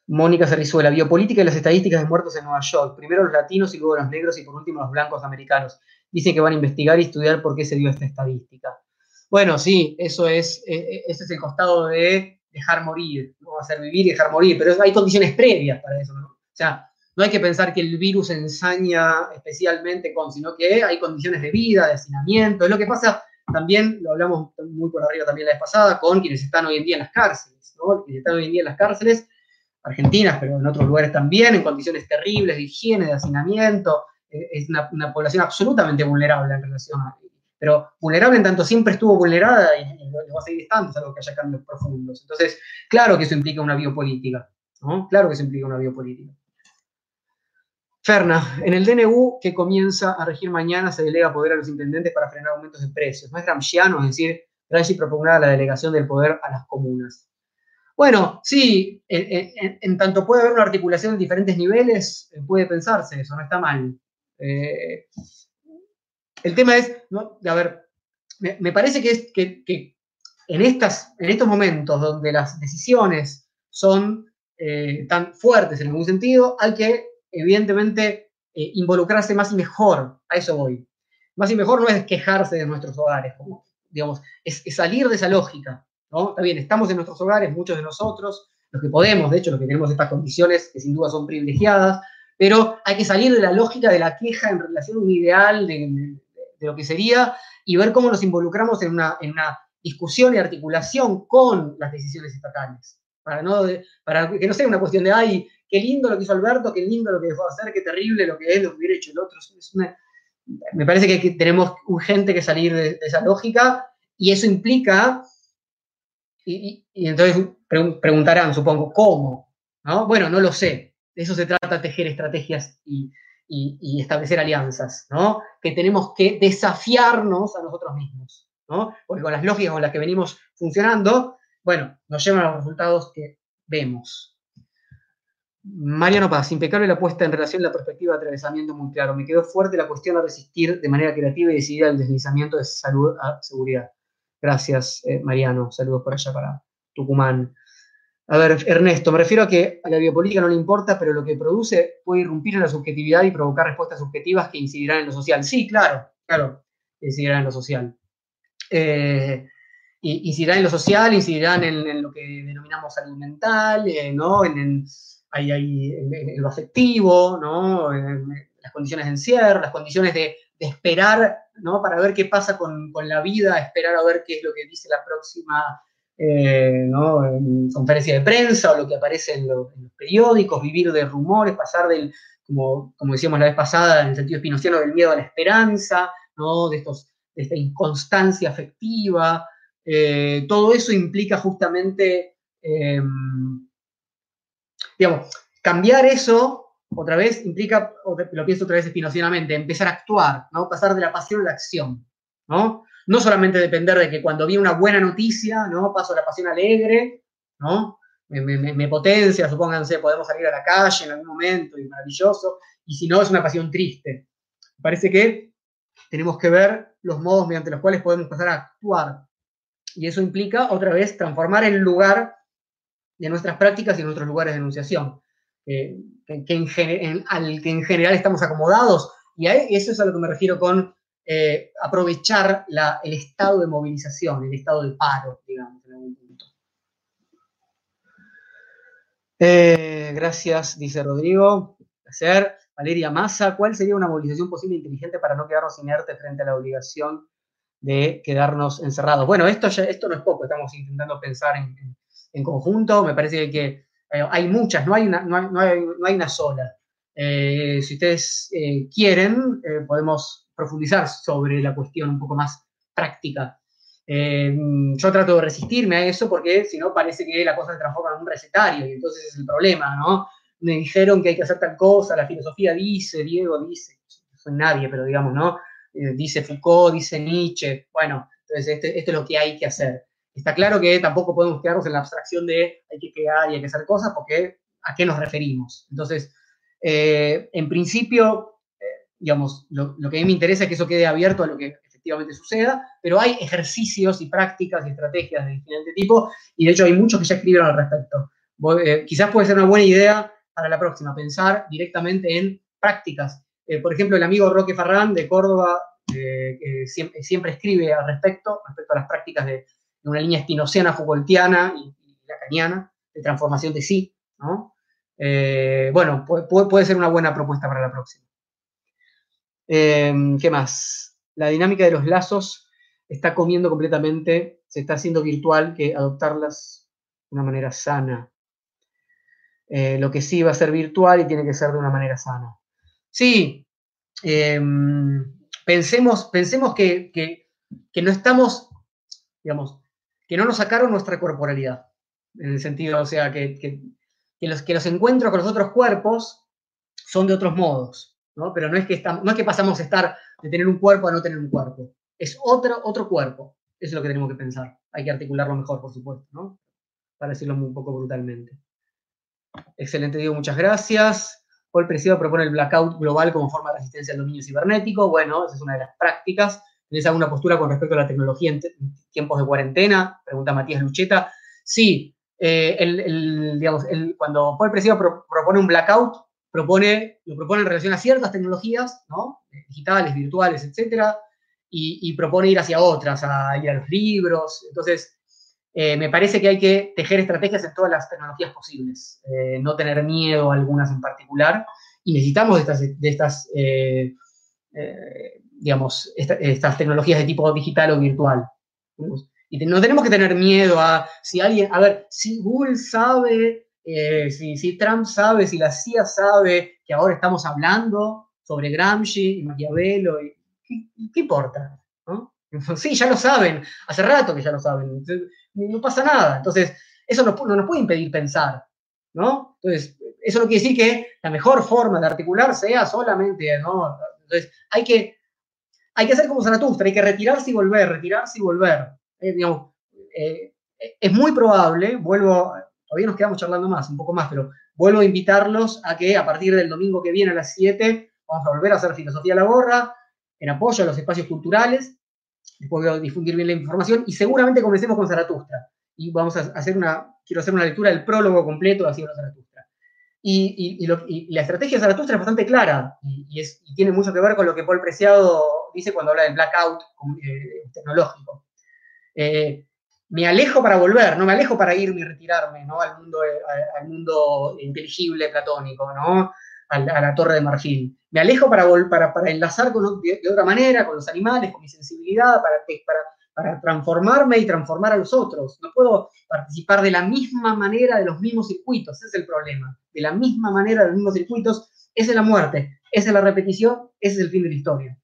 Mónica Cerrizuela, biopolítica y las estadísticas de muertos en Nueva York. Primero los latinos y luego los negros y por último los blancos americanos. Dicen que van a investigar y estudiar por qué se dio esta estadística. Bueno, sí, eso es, e, e, ese es el costado de dejar morir, no hacer vivir y dejar morir, pero hay condiciones previas para eso, ¿no? O sea, no hay que pensar que el virus ensaña especialmente con, sino que hay condiciones de vida, de hacinamiento. Es lo que pasa también, lo hablamos muy por arriba también la vez pasada, con quienes están hoy en día en las cárceles, ¿no? Quienes están hoy en día en las cárceles argentinas, pero en otros lugares también, en condiciones terribles de higiene, de hacinamiento. Eh, es una, población absolutamente vulnerable en relación a... Pero vulnerable en tanto siempre estuvo vulnerada y, lo, va a seguir estando, es algo que haya cambios profundos. Entonces, claro que eso implica una biopolítica, ¿no? Claro que eso implica una biopolítica. Ferna, en el DNU que comienza a regir mañana se delega poder a los intendentes para frenar aumentos de precios. No es gramsciano, es decir, Gramsci propugnaba la delegación del poder a las comunas. Bueno, sí, en, tanto puede haber una articulación en diferentes niveles, eh, puede pensarse eso, no está mal. Eh, el tema es, a ver, me, parece que, es, que, en, estas, en estos momentos donde las decisiones son eh, tan fuertes en algún sentido, hay que, evidentemente, involucrarse más y mejor. A eso voy. Más y mejor no es quejarse de nuestros hogares, digamos, es salir de esa lógica. Está bien, estamos en nuestros hogares, muchos de nosotros, los que podemos, de hecho, los que tenemos estas condiciones que sin duda son privilegiadas, pero hay que salir de la lógica de la queja en relación a un ideal de, lo que sería y ver cómo nos involucramos en una, en una discusión y articulación con las decisiones estatales. Para, no, para que no sea una cuestión de, ay, qué lindo lo que hizo Alberto, qué lindo lo que dejó de hacer, qué terrible lo que es, lo que hubiera hecho el otro. me parece que tenemos urgente que salir de esa lógica y eso implica y, entonces preguntarán, supongo, ¿cómo? ¿No? Bueno, no lo sé. De eso se trata tejer estrategias y, establecer alianzas, ¿no? Que tenemos que desafiarnos a nosotros mismos, ¿no? Porque con las lógicas con las que venimos funcionando, bueno, nos llevan a los resultados que vemos. Mariano Paz, impecable la puesta en relación a la perspectiva de atravesamiento muy claro. Me quedó fuerte la cuestión a resistir de manera creativa y decidida el deslizamiento de salud a seguridad. Gracias, eh, Mariano. Saludos por allá para Tucumán. A ver, Ernesto, me refiero a que a la biopolítica no le importa, pero lo que produce puede irrumpir en la subjetividad y provocar respuestas subjetivas que incidirán en lo social. Sí, claro, claro, incidirán en lo social. Eh, incidirán en lo social, incidirán en, lo que denominamos salud mental, eh, ¿no? En, lo afectivo, ¿no? Las condiciones de encierro, las condiciones de esperar ¿no? Para ver qué pasa con, la vida, esperar a ver qué es lo que dice la próxima eh, conferencia de prensa o lo que aparece en, los periódicos, vivir de rumores, pasar del, como, decíamos la vez pasada, en el sentido espinociano, del miedo a la esperanza, ¿no? De, estos, esta inconstancia afectiva. Eh, todo eso implica justamente, em, digamos, cambiar eso otra vez implica, lo pienso otra vez espinocianamente, empezar a actuar, ¿no? Pasar de la pasión a la acción, ¿no? No solamente depender de que cuando vi una buena noticia, ¿no? Paso a la pasión alegre, ¿no? Me, potencia, supónganse, podemos salir a la calle en algún momento y maravilloso, y si no, es una pasión triste. Parece que tenemos que ver los modos mediante los cuales podemos empezar a actuar. Y eso implica, otra vez, transformar el lugar de nuestras prácticas y nuestros lugares de enunciación, en, al que en general estamos acomodados. Y eso es a lo que me refiero con eh, aprovechar el estado de movilización, el estado de paro, digamos, en algún punto. Eh, gracias, dice Rodrigo. Placer. Valeria Massa, ¿cuál sería una movilización posible e inteligente para no quedarnos inertes frente a la obligación de quedarnos encerrados? Bueno, esto, esto no es poco, estamos intentando pensar en, conjunto, me parece que eh, hay muchas, no hay una, no hay, una sola. si ustedes quieren, podemos profundizar sobre la cuestión un poco más práctica. Eh, yo trato de resistirme a eso porque si no parece que la cosa se transforma en un recetario y entonces es el problema, ¿no? Me dijeron que hay que hacer tal cosa, la filosofía dice, Diego dice, no soy nadie, pero digamos, ¿no? Eh, dice Foucault, dice Nietzsche, bueno, entonces este, esto es lo que hay que hacer. Está claro que tampoco podemos quedarnos en la abstracción de hay que crear y hay que hacer cosas porque a qué nos referimos. Entonces, eh, en principio, digamos, lo, que a mí me interesa es que eso quede abierto a lo que efectivamente suceda, pero hay ejercicios y prácticas y estrategias de diferente tipo, y de hecho hay muchos que ya escribieron al respecto. Eh, quizás puede ser una buena idea para la próxima, pensar directamente en prácticas. Eh, por ejemplo, el amigo Roque Farrán de Córdoba eh, siempre, escribe al respecto, respecto a las prácticas de, una línea espinociana, Foucaultiana y, lacaniana, de transformación de sí. bueno, puede ser una buena propuesta para la próxima. Em, ¿Qué más? La dinámica de los lazos está comiendo completamente, se está haciendo virtual que adoptarlas de una manera sana. Eh, lo que sí va a ser virtual y tiene que ser de una manera sana. Sí, em, pensemos, pensemos que, no estamos, digamos, que no nos sacaron nuestra corporalidad. En el sentido, o sea, que, los, que los encuentros con los otros cuerpos son de otros modos. Pero no es, que estamos, no es que pasamos a estar de tener un cuerpo a no tener un cuerpo. Es otro, otro cuerpo. Eso es lo que tenemos que pensar. Hay que articularlo mejor, por supuesto, ¿no? Para decirlo un poco brutalmente. Excelente, Diego, muchas gracias. Paul Presidio propone el blackout global como forma de resistencia al dominio cibernético. Bueno, esa es una de las prácticas. ¿Tenés alguna postura con respecto a la tecnología en tiempos de cuarentena? Pregunta Matías Lucheta. Sí, eh, cuando Paul Presidio propone un blackout, propone, lo propone en relación a ciertas tecnologías, ¿no? digitales, virtuales, etcétera, y, propone ir hacia otras, a ir a los libros. Entonces, eh, me parece que hay que tejer estrategias en todas las tecnologías posibles, eh, no tener miedo a algunas en particular, y necesitamos estas, de estas, digamos, estas tecnologías de tipo digital o virtual. Y no tenemos que tener miedo a si alguien, a ver, si Google sabe eh, si, Trump sabe, si la CIA sabe que ahora estamos hablando sobre Gramsci y Maquiavelo, y, ¿qué, importa? Sí, ya lo saben, hace rato que ya lo saben, no pasa nada. Entonces, eso no, nos puede impedir pensar, ¿no? Entonces, eso no quiere decir que la mejor forma de articular sea solamente, ¿no? Entonces, hay que, hay que hacer como Zaratustra, hay que retirarse y volver, retirarse y volver. Eh, eh, es muy probable, vuelvo todavía nos quedamos charlando más, un poco más, pero vuelvo a invitarlos a que a partir del domingo que viene a las 7 vamos a volver a hacer Filosofía a la Gorra en apoyo a los espacios culturales, después voy a difundir bien la información y seguramente comencemos con Zaratustra. Y vamos a hacer una, quiero hacer una lectura del prólogo completo de Así Zaratustra. Y, la estrategia de Zaratustra es bastante clara y, es, tiene mucho que ver con lo que Paul Preciado dice cuando habla del blackout eh, tecnológico. Eh, me alejo para volver, no me alejo para irme y retirarme ¿no? al, mundo, eh, al mundo inteligible platónico, ¿no? a, la, torre de marfil. Me alejo para, para, para enlazar con, de, otra manera con los animales, con mi sensibilidad, para, para, para transformarme y transformar a los otros. No puedo participar de la misma manera de los mismos circuitos, ese es el problema. De la misma manera de los mismos circuitos, esa es la muerte, esa es la repetición, ese es el fin de la historia.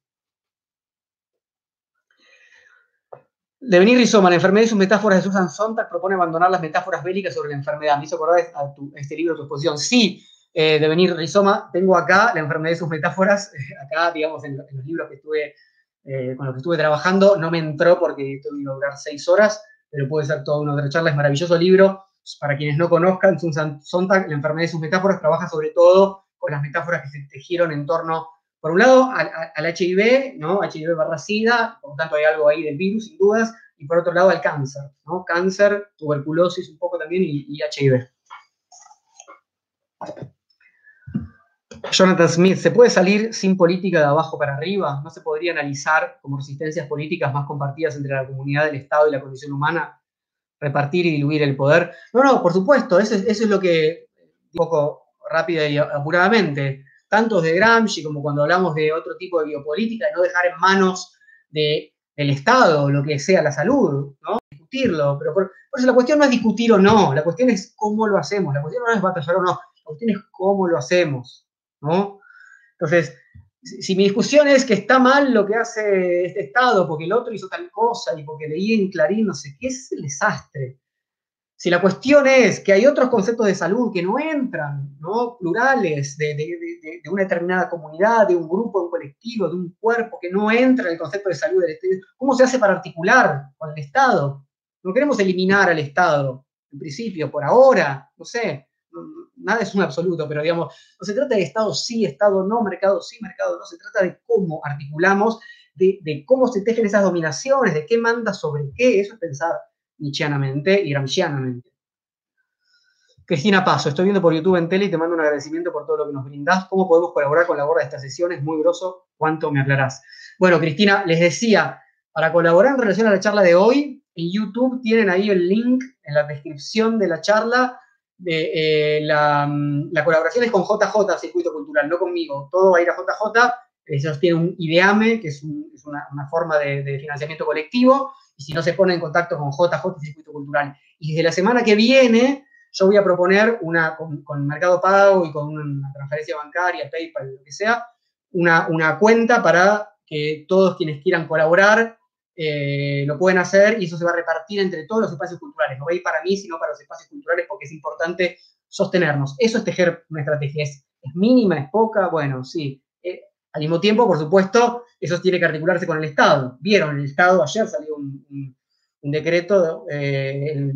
Devenir rizoma, la enfermedad y sus metáforas de Susan Sontag propone abandonar las metáforas bélicas sobre la enfermedad. Me hizo acordar a, este libro, a tu exposición. Sí, eh, Devenir rizoma, tengo acá la enfermedad y sus metáforas, acá, digamos, en, los libros que estuve, eh, con los que estuve trabajando, no me entró porque tuve que durar seis horas, pero puede ser toda una otra charla, es maravilloso libro. Para quienes no conozcan, Susan Sontag, la enfermedad y sus metáforas, trabaja sobre todo con las metáforas que se tejieron en torno por un lado, al, HIV, ¿no? HIV barra SIDA, por lo tanto hay algo ahí del virus, sin dudas, y por otro lado al cáncer, ¿no? Cáncer, tuberculosis un poco también y HIV. Jonathan Smith, ¿se puede salir sin política de abajo para arriba? ¿No se podría analizar como resistencias políticas más compartidas entre la comunidad del Estado y la condición humana? Repartir y diluir el poder. No, no, por supuesto, eso, es lo que, un poco rápida y apuradamente, tanto de Gramsci como cuando hablamos de otro tipo de biopolítica, de no dejar en manos de, del Estado lo que sea la salud, ¿no? Discutirlo, pero por, eso la cuestión no es discutir o no, la cuestión es cómo lo hacemos, la cuestión no es batallar o no, la cuestión es cómo lo hacemos. ¿No? Entonces, si mi discusión es que está mal lo que hace este Estado porque el otro hizo tal cosa y porque leí en Clarín no sé qué, es el desastre. Si la cuestión es que hay otros conceptos de salud que no entran, ¿no? plurales, de, una determinada comunidad, de un grupo, de un colectivo, de un cuerpo que no entra en el concepto de salud del Estado, ¿cómo se hace para articular con el Estado? No queremos eliminar al Estado, en principio, por ahora, no sé, nada es un absoluto, pero digamos, no se trata de Estado sí, Estado no, mercado sí, mercado no, se trata de cómo articulamos, de, cómo se tejen esas dominaciones, de qué manda sobre qué, eso es pensar nietzscheanamente y gramscianamente. Cristina Paso, estoy viendo por YouTube en tele y te mando un agradecimiento por todo lo que nos brindás. ¿Cómo podemos colaborar con la borda de esta sesión? Es muy groso. ¿Cuánto me aclarás? Bueno, Cristina, les decía, para colaborar en relación a la charla de hoy, en YouTube tienen ahí el link en la descripción de la charla eh, mm, la, colaboración es con JJ, Circuito Cultural, no conmigo. Todo va a ir a JJ. Ellos tienen un IDEAME, que es, una, forma de, financiamiento colectivo, y si no se pone en contacto con JJ, Circuito Cultural. Y desde la semana que viene, yo voy a proponer una, con, Mercado Pago y con una transferencia bancaria, PayPal, lo que sea, una, una cuenta para que todos quienes quieran colaborar eh, lo pueden hacer y eso se va a repartir entre todos los espacios culturales. No va a ir para mí, sino para los espacios culturales porque es importante sostenernos. Eso es tejer una estrategia. ¿Es, mínima? ¿Es poca? Bueno, sí. Eh, al mismo tiempo, por supuesto, eso tiene que articularse con el Estado. Vieron, el Estado, ayer salió un, decreto, eh, el,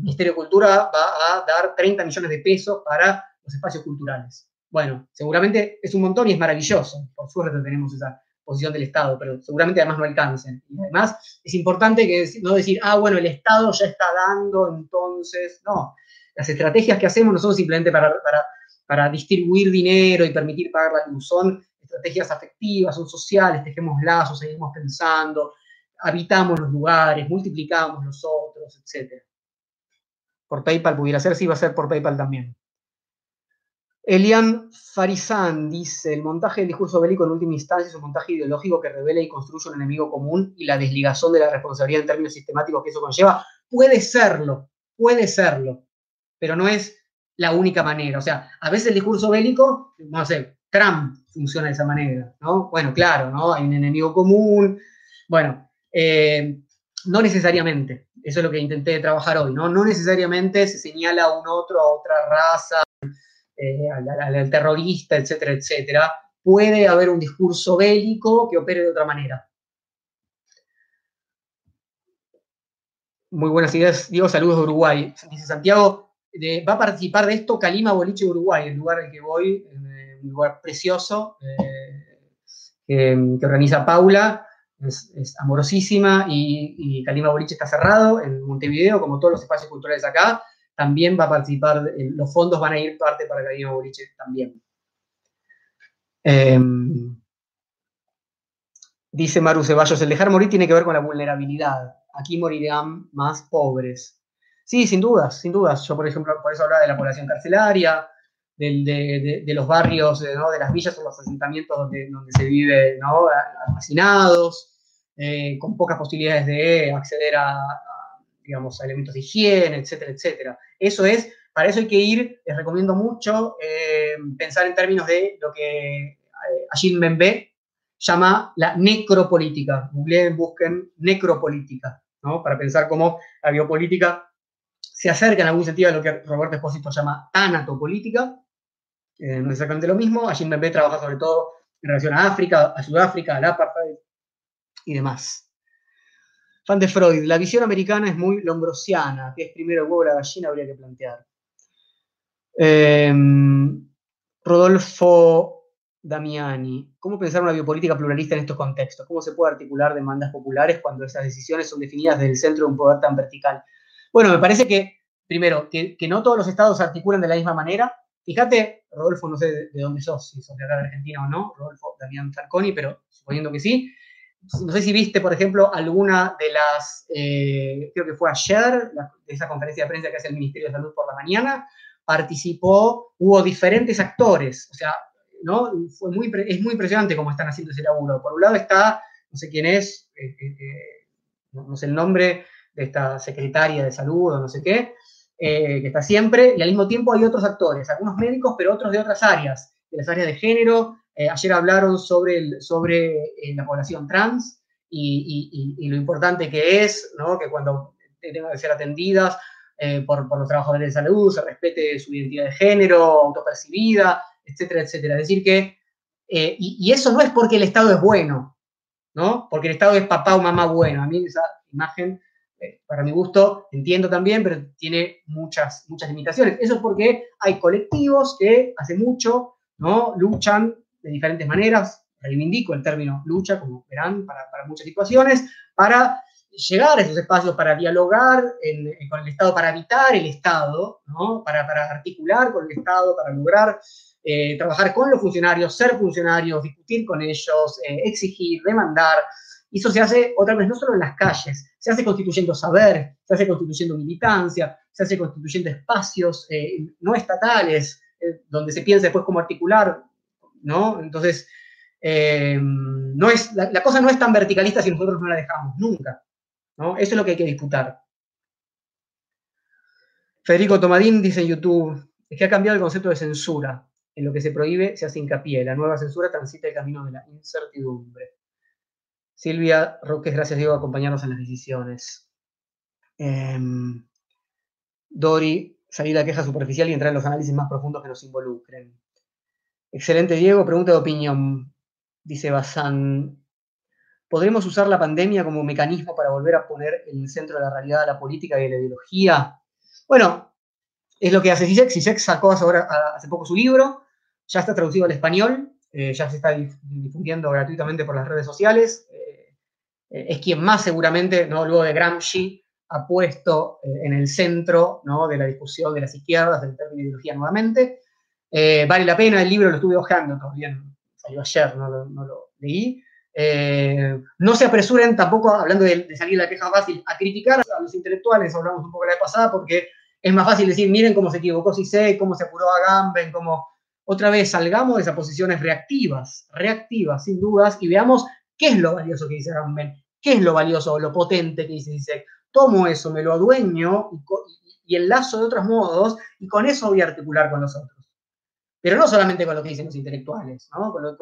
Ministerio de Cultura va a dar 30 millones de pesos para los espacios culturales. Bueno, seguramente es un montón y es maravilloso. Por suerte tenemos esa, posición del Estado, pero seguramente además no alcancen. Y además es importante que no decir, ah, bueno, el Estado ya está dando, entonces, no. Las estrategias que hacemos no son simplemente para, para, distribuir dinero y permitir pagar la luz, son estrategias afectivas, son sociales, tejemos lazos, seguimos pensando, habitamos los lugares, multiplicamos los otros, etc. Por PayPal pudiera ser, sí, va a ser por PayPal también. Elian Farizán dice, el montaje del discurso bélico en última instancia es un montaje ideológico que revela y construye un enemigo común y la desligación de la responsabilidad en términos sistemáticos que eso conlleva. Puede serlo, puede serlo, pero no es la única manera. O sea, a veces el discurso bélico, no sé, Trump funciona de esa manera, ¿no? Bueno, claro, ¿no? Hay un enemigo común. Bueno, eh, no necesariamente. Eso es lo que intenté trabajar hoy, ¿no? No necesariamente se señala a un otro, a otra raza, eh, al, terrorista, etcétera, etcétera, puede haber un discurso bélico que opere de otra manera. Muy buenas ideas. Diego, saludos de Uruguay. Dice Santiago, va a participar de esto Calima Boliche Uruguay, el lugar al que voy, eh, un lugar precioso eh, que, organiza Paula. Es, amorosísima y, y Calima Boliche está cerrado en Montevideo, como todos los espacios culturales acá también va a participar, los fondos van a ir parte para Academia Boliche también. Em, dice Maru Ceballos, el dejar morir tiene que ver con la vulnerabilidad. Aquí morirán más pobres. Sí, sin dudas, sin dudas. Yo, por ejemplo, por eso hablaba de la población carcelaria, de, los barrios, de las villas o los asentamientos donde, se vive ¿no? hacinados, eh, con pocas posibilidades de acceder a, digamos, elementos de higiene, etcétera, etcétera. Eso es, para eso hay que ir, les recomiendo mucho eh, pensar en términos de lo que eh, Ajin Membe llama la necropolítica. Googleen, busquen necropolítica, ¿no? Para pensar cómo la biopolítica se acerca en algún sentido a lo que Roberto Espósito llama tanatopolítica. Eh, no es exactamente lo mismo. Ajin Membe trabaja sobre todo en relación a África, a Sudáfrica, al apartheid y demás. Fan de Freud, la visión americana es muy lombrosiana, que es primero el huevo la gallina, habría que plantear. Em, Rodolfo Damiani, ¿cómo pensar una biopolítica pluralista en estos contextos? ¿Cómo se puede articular demandas populares cuando esas decisiones son definidas desde el centro de un poder tan vertical? Bueno, me parece que, primero, que, no todos los estados se articulan de la misma manera. Fíjate, Rodolfo, no sé de, dónde sos, si sos de acá de Argentina o no, Rodolfo Damián Zarconi, pero suponiendo que sí. No sé si viste, por ejemplo, alguna de las, eh, creo que fue ayer, de esa conferencia de prensa que hace el Ministerio de Salud por la mañana, participó, hubo diferentes actores, o sea, ¿no? Fue muy, es muy impresionante cómo están haciendo ese laburo. Por un lado está, no sé quién es, eh, eh, no, sé el nombre de esta secretaria de salud o no sé qué, que está siempre, y al mismo tiempo hay otros actores, algunos médicos, pero otros de otras áreas, de las áreas de género. Ayer hablaron sobre, el, sobre la población trans y, lo importante que es, ¿no? que cuando tengan que ser atendidas por, por, los trabajadores de salud, se respete su identidad de género, autopercibida, etcétera, etcétera. Es decir que, eh, y, eso no es porque el Estado es bueno, ¿no? Porque el Estado es papá o mamá bueno. A mí esa imagen, eh, para mi gusto, entiendo también, pero tiene muchas, muchas limitaciones. Eso es porque hay colectivos que hace mucho, ¿no? Luchan de diferentes maneras, reivindico el término lucha, como verán, para, para muchas situaciones, para llegar a esos espacios para dialogar con el Estado, para evitar el Estado, para, para, articular con el Estado, para lograr eh, trabajar con los funcionarios, ser funcionarios, discutir con ellos, eh, exigir, demandar. Y eso se hace otra vez no solo en las calles, se hace constituyendo saber, se hace constituyendo militancia, se hace constituyendo espacios eh, no estatales, donde se piensa después cómo articular, ¿no? Entonces, no es, la, cosa no es tan verticalista si nosotros no la dejamos, nunca, ¿no? Eso es lo que hay que disputar. Federico Tomadín dice en YouTube, es que ha cambiado el concepto de censura en lo que se prohíbe se hace hincapié. La nueva censura transita el camino de la incertidumbre. Silvia Roques, gracias Diego acompañarnos en las decisiones. Em, Dori, salir la queja superficial y entrar en los análisis más profundos que nos involucren. Excelente Diego, pregunta de opinión. Dice Bazán, ¿podremos usar la pandemia como mecanismo para volver a poner en el centro de la realidad la política y la ideología? Bueno, es lo que hace CISEC. CISEC sacó hace poco su libro, ya está traducido al español, eh, ya se está difundiendo gratuitamente por las redes sociales. Eh, eh, es quien más seguramente, ¿no? luego de Gramsci, ha puesto en el centro ¿no? de la discusión de las izquierdas, del término de ideología nuevamente. Vale la pena, el libro lo estuve hojeando, todavía salió ayer, no lo, leí. no se apresuren tampoco, hablando de, de, salir la queja fácil, a criticar a los intelectuales, hablamos un poco la vez pasada, porque es más fácil decir, miren cómo se equivocó sé, cómo se apuró a Gamben, cómo otra vez salgamos de esas posiciones reactivas, reactivas, sin dudas, y veamos qué es lo valioso que dice Ramben, qué es lo valioso lo potente que dice Zizek. Tomo eso, me lo adueño y, enlazo de otros modos, y con eso voy a articular con los otros. Pero no solamente con lo que dicen los intelectuales, ¿no? con, lo,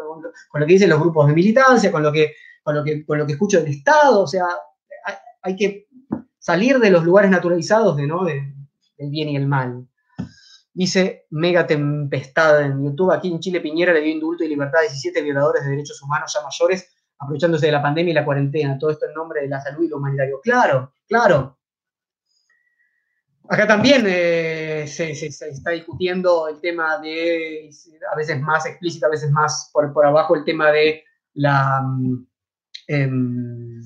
que dicen los grupos de militancia, con lo que, con lo que, con lo que escucho del Estado, o sea, hay, que salir de los lugares naturalizados de, ¿no? del bien y el mal. Dice Mega Tempestad en YouTube, aquí en Chile Piñera le dio indulto y libertad a 17 violadores de derechos humanos ya mayores, aprovechándose de la pandemia y la cuarentena. Todo esto en nombre de la salud y lo humanitario. Claro, claro. Acá también eh, se, está discutiendo el tema de, a veces más explícito, a veces más por, por abajo, el tema de la... Mm, em,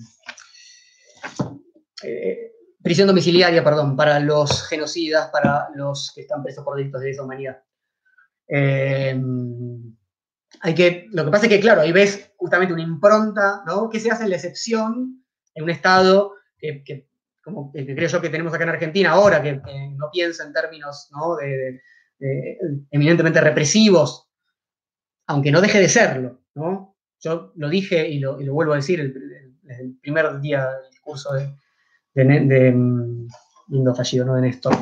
eh, prisión domiciliaria, perdón, para los genocidas, para los que están presos por delitos de esa humanidad. Eh, hay que, lo que pasa es que, claro, ahí ves justamente una impronta, ¿no? ¿Qué se hace en la excepción en un Estado que, como creo yo que tenemos acá en Argentina ahora, que, no piensa en términos ¿no? de, eminentemente represivos, aunque no deje de serlo, ¿no? Yo lo dije y lo, vuelvo a decir el primer día del curso de, de, mm, lindo fallido, ¿no? De Néstor,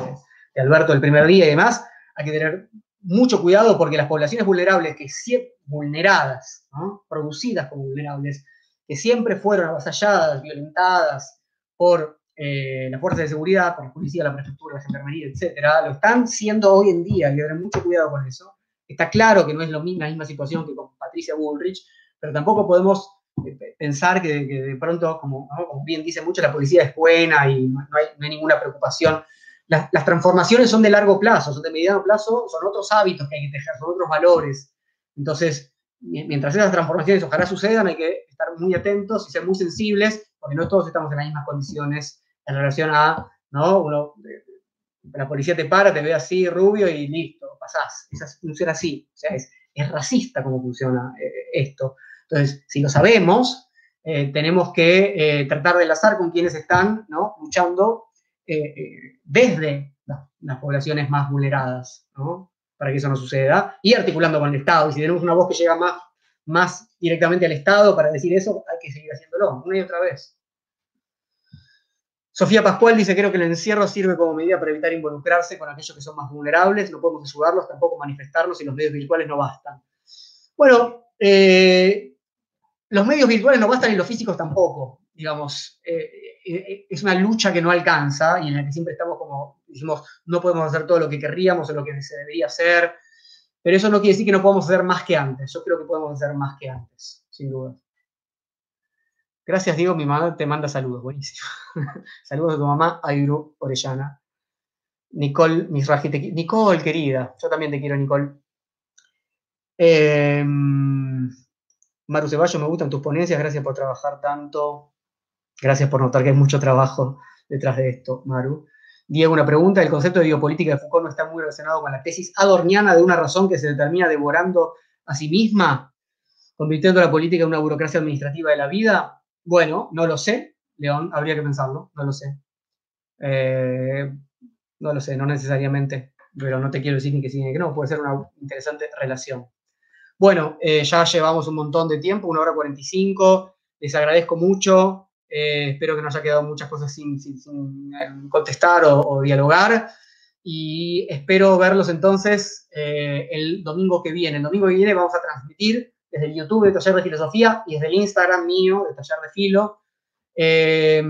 de, Alberto el primer día y demás, hay que tener mucho cuidado porque las poblaciones vulnerables, que siempre, vulneradas, producidas como vulnerables, que siempre fueron avasalladas, violentadas por eh, las fuerzas de seguridad, por la policía, la prefectura, la gendarmería, etcétera, lo están siendo hoy en día, hay que tener mucho cuidado con eso. Está claro que no es lo mismo, la misma situación que con Patricia Bullrich, pero tampoco podemos pensar que, de pronto, como, bien dice mucho, la policía es buena y no hay, ninguna preocupación. Las, transformaciones son de largo plazo, son de mediano plazo, son otros hábitos que hay que tejer, son otros valores. Entonces, mientras esas transformaciones ojalá sucedan, hay que estar muy atentos y ser muy sensibles, porque no todos estamos en las mismas condiciones en relación a, ¿no? Uno, la policía te para, te ve así, rubio, y listo, pasás. Esa funciona así. O sea, es, es racista cómo funciona eh, esto. Entonces, si lo sabemos, eh, tenemos que eh, tratar de enlazar con quienes están ¿no? luchando desde las, poblaciones más vulneradas, ¿no? para que eso no suceda, y articulando con el Estado. Y si tenemos una voz que llega más, más directamente al Estado para decir eso, hay que seguir haciéndolo, una y otra vez. Sofía Pascual dice, creo que el encierro sirve como medida para evitar involucrarse con aquellos que son más vulnerables, no podemos ayudarlos, tampoco manifestarnos y los medios virtuales no bastan. Bueno, eh, los medios virtuales no bastan y los físicos tampoco, digamos. Eh, eh, es una lucha que no alcanza y en la que siempre estamos como, decimos, no podemos hacer todo lo que querríamos o lo que se debería hacer, pero eso no quiere decir que no podamos hacer más que antes. Yo creo que podemos hacer más que antes, sin duda. Gracias, Diego. Mi mamá te manda saludos. Buenísimo. saludos a tu mamá, Ayuru Orellana. Nicole Misraji. Nicole, querida. Yo también te quiero, Nicole. Em, Maru Ceballos, me gustan tus ponencias. Gracias por trabajar tanto. Gracias por notar que hay mucho trabajo detrás de esto, Maru. Diego, una pregunta. El concepto de biopolítica de Foucault no está muy relacionado con la tesis adorniana de una razón que se determina devorando a sí misma, convirtiendo la política en una burocracia administrativa de la vida. Bueno, no lo sé, León, habría que pensarlo, no lo sé. Eh, no lo sé, no necesariamente, pero no te quiero decir ni que sí ni que no, puede ser una interesante relación. Bueno, eh, ya llevamos un montón de tiempo, una hora 45, les agradezco mucho, eh, espero que no haya quedado muchas cosas sin, contestar o, dialogar y espero verlos entonces el domingo que viene. El domingo que viene vamos a transmitir desde el YouTube de Taller de Filosofía y desde el Instagram mío de Taller de Filo. Eh,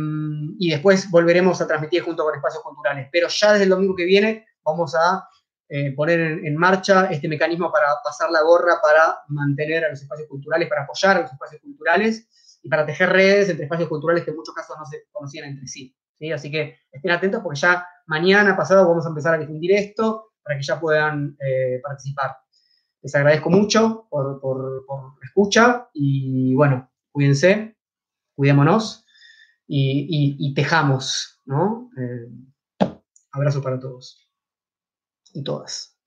y después volveremos a transmitir junto con espacios culturales. Pero ya desde el domingo que viene vamos a eh, poner en, marcha este mecanismo para pasar la gorra, para mantener a los espacios culturales, para apoyar a los espacios culturales y para tejer redes entre espacios culturales que en muchos casos no se conocían entre sí. ¿sí? Así que estén atentos porque ya mañana pasado vamos a empezar a difundir esto para que ya puedan eh, participar. Les agradezco mucho por, por, la escucha y bueno, cuídense, cuidémonos y, tejamos, ¿no? Eh, abrazo para todos y todas.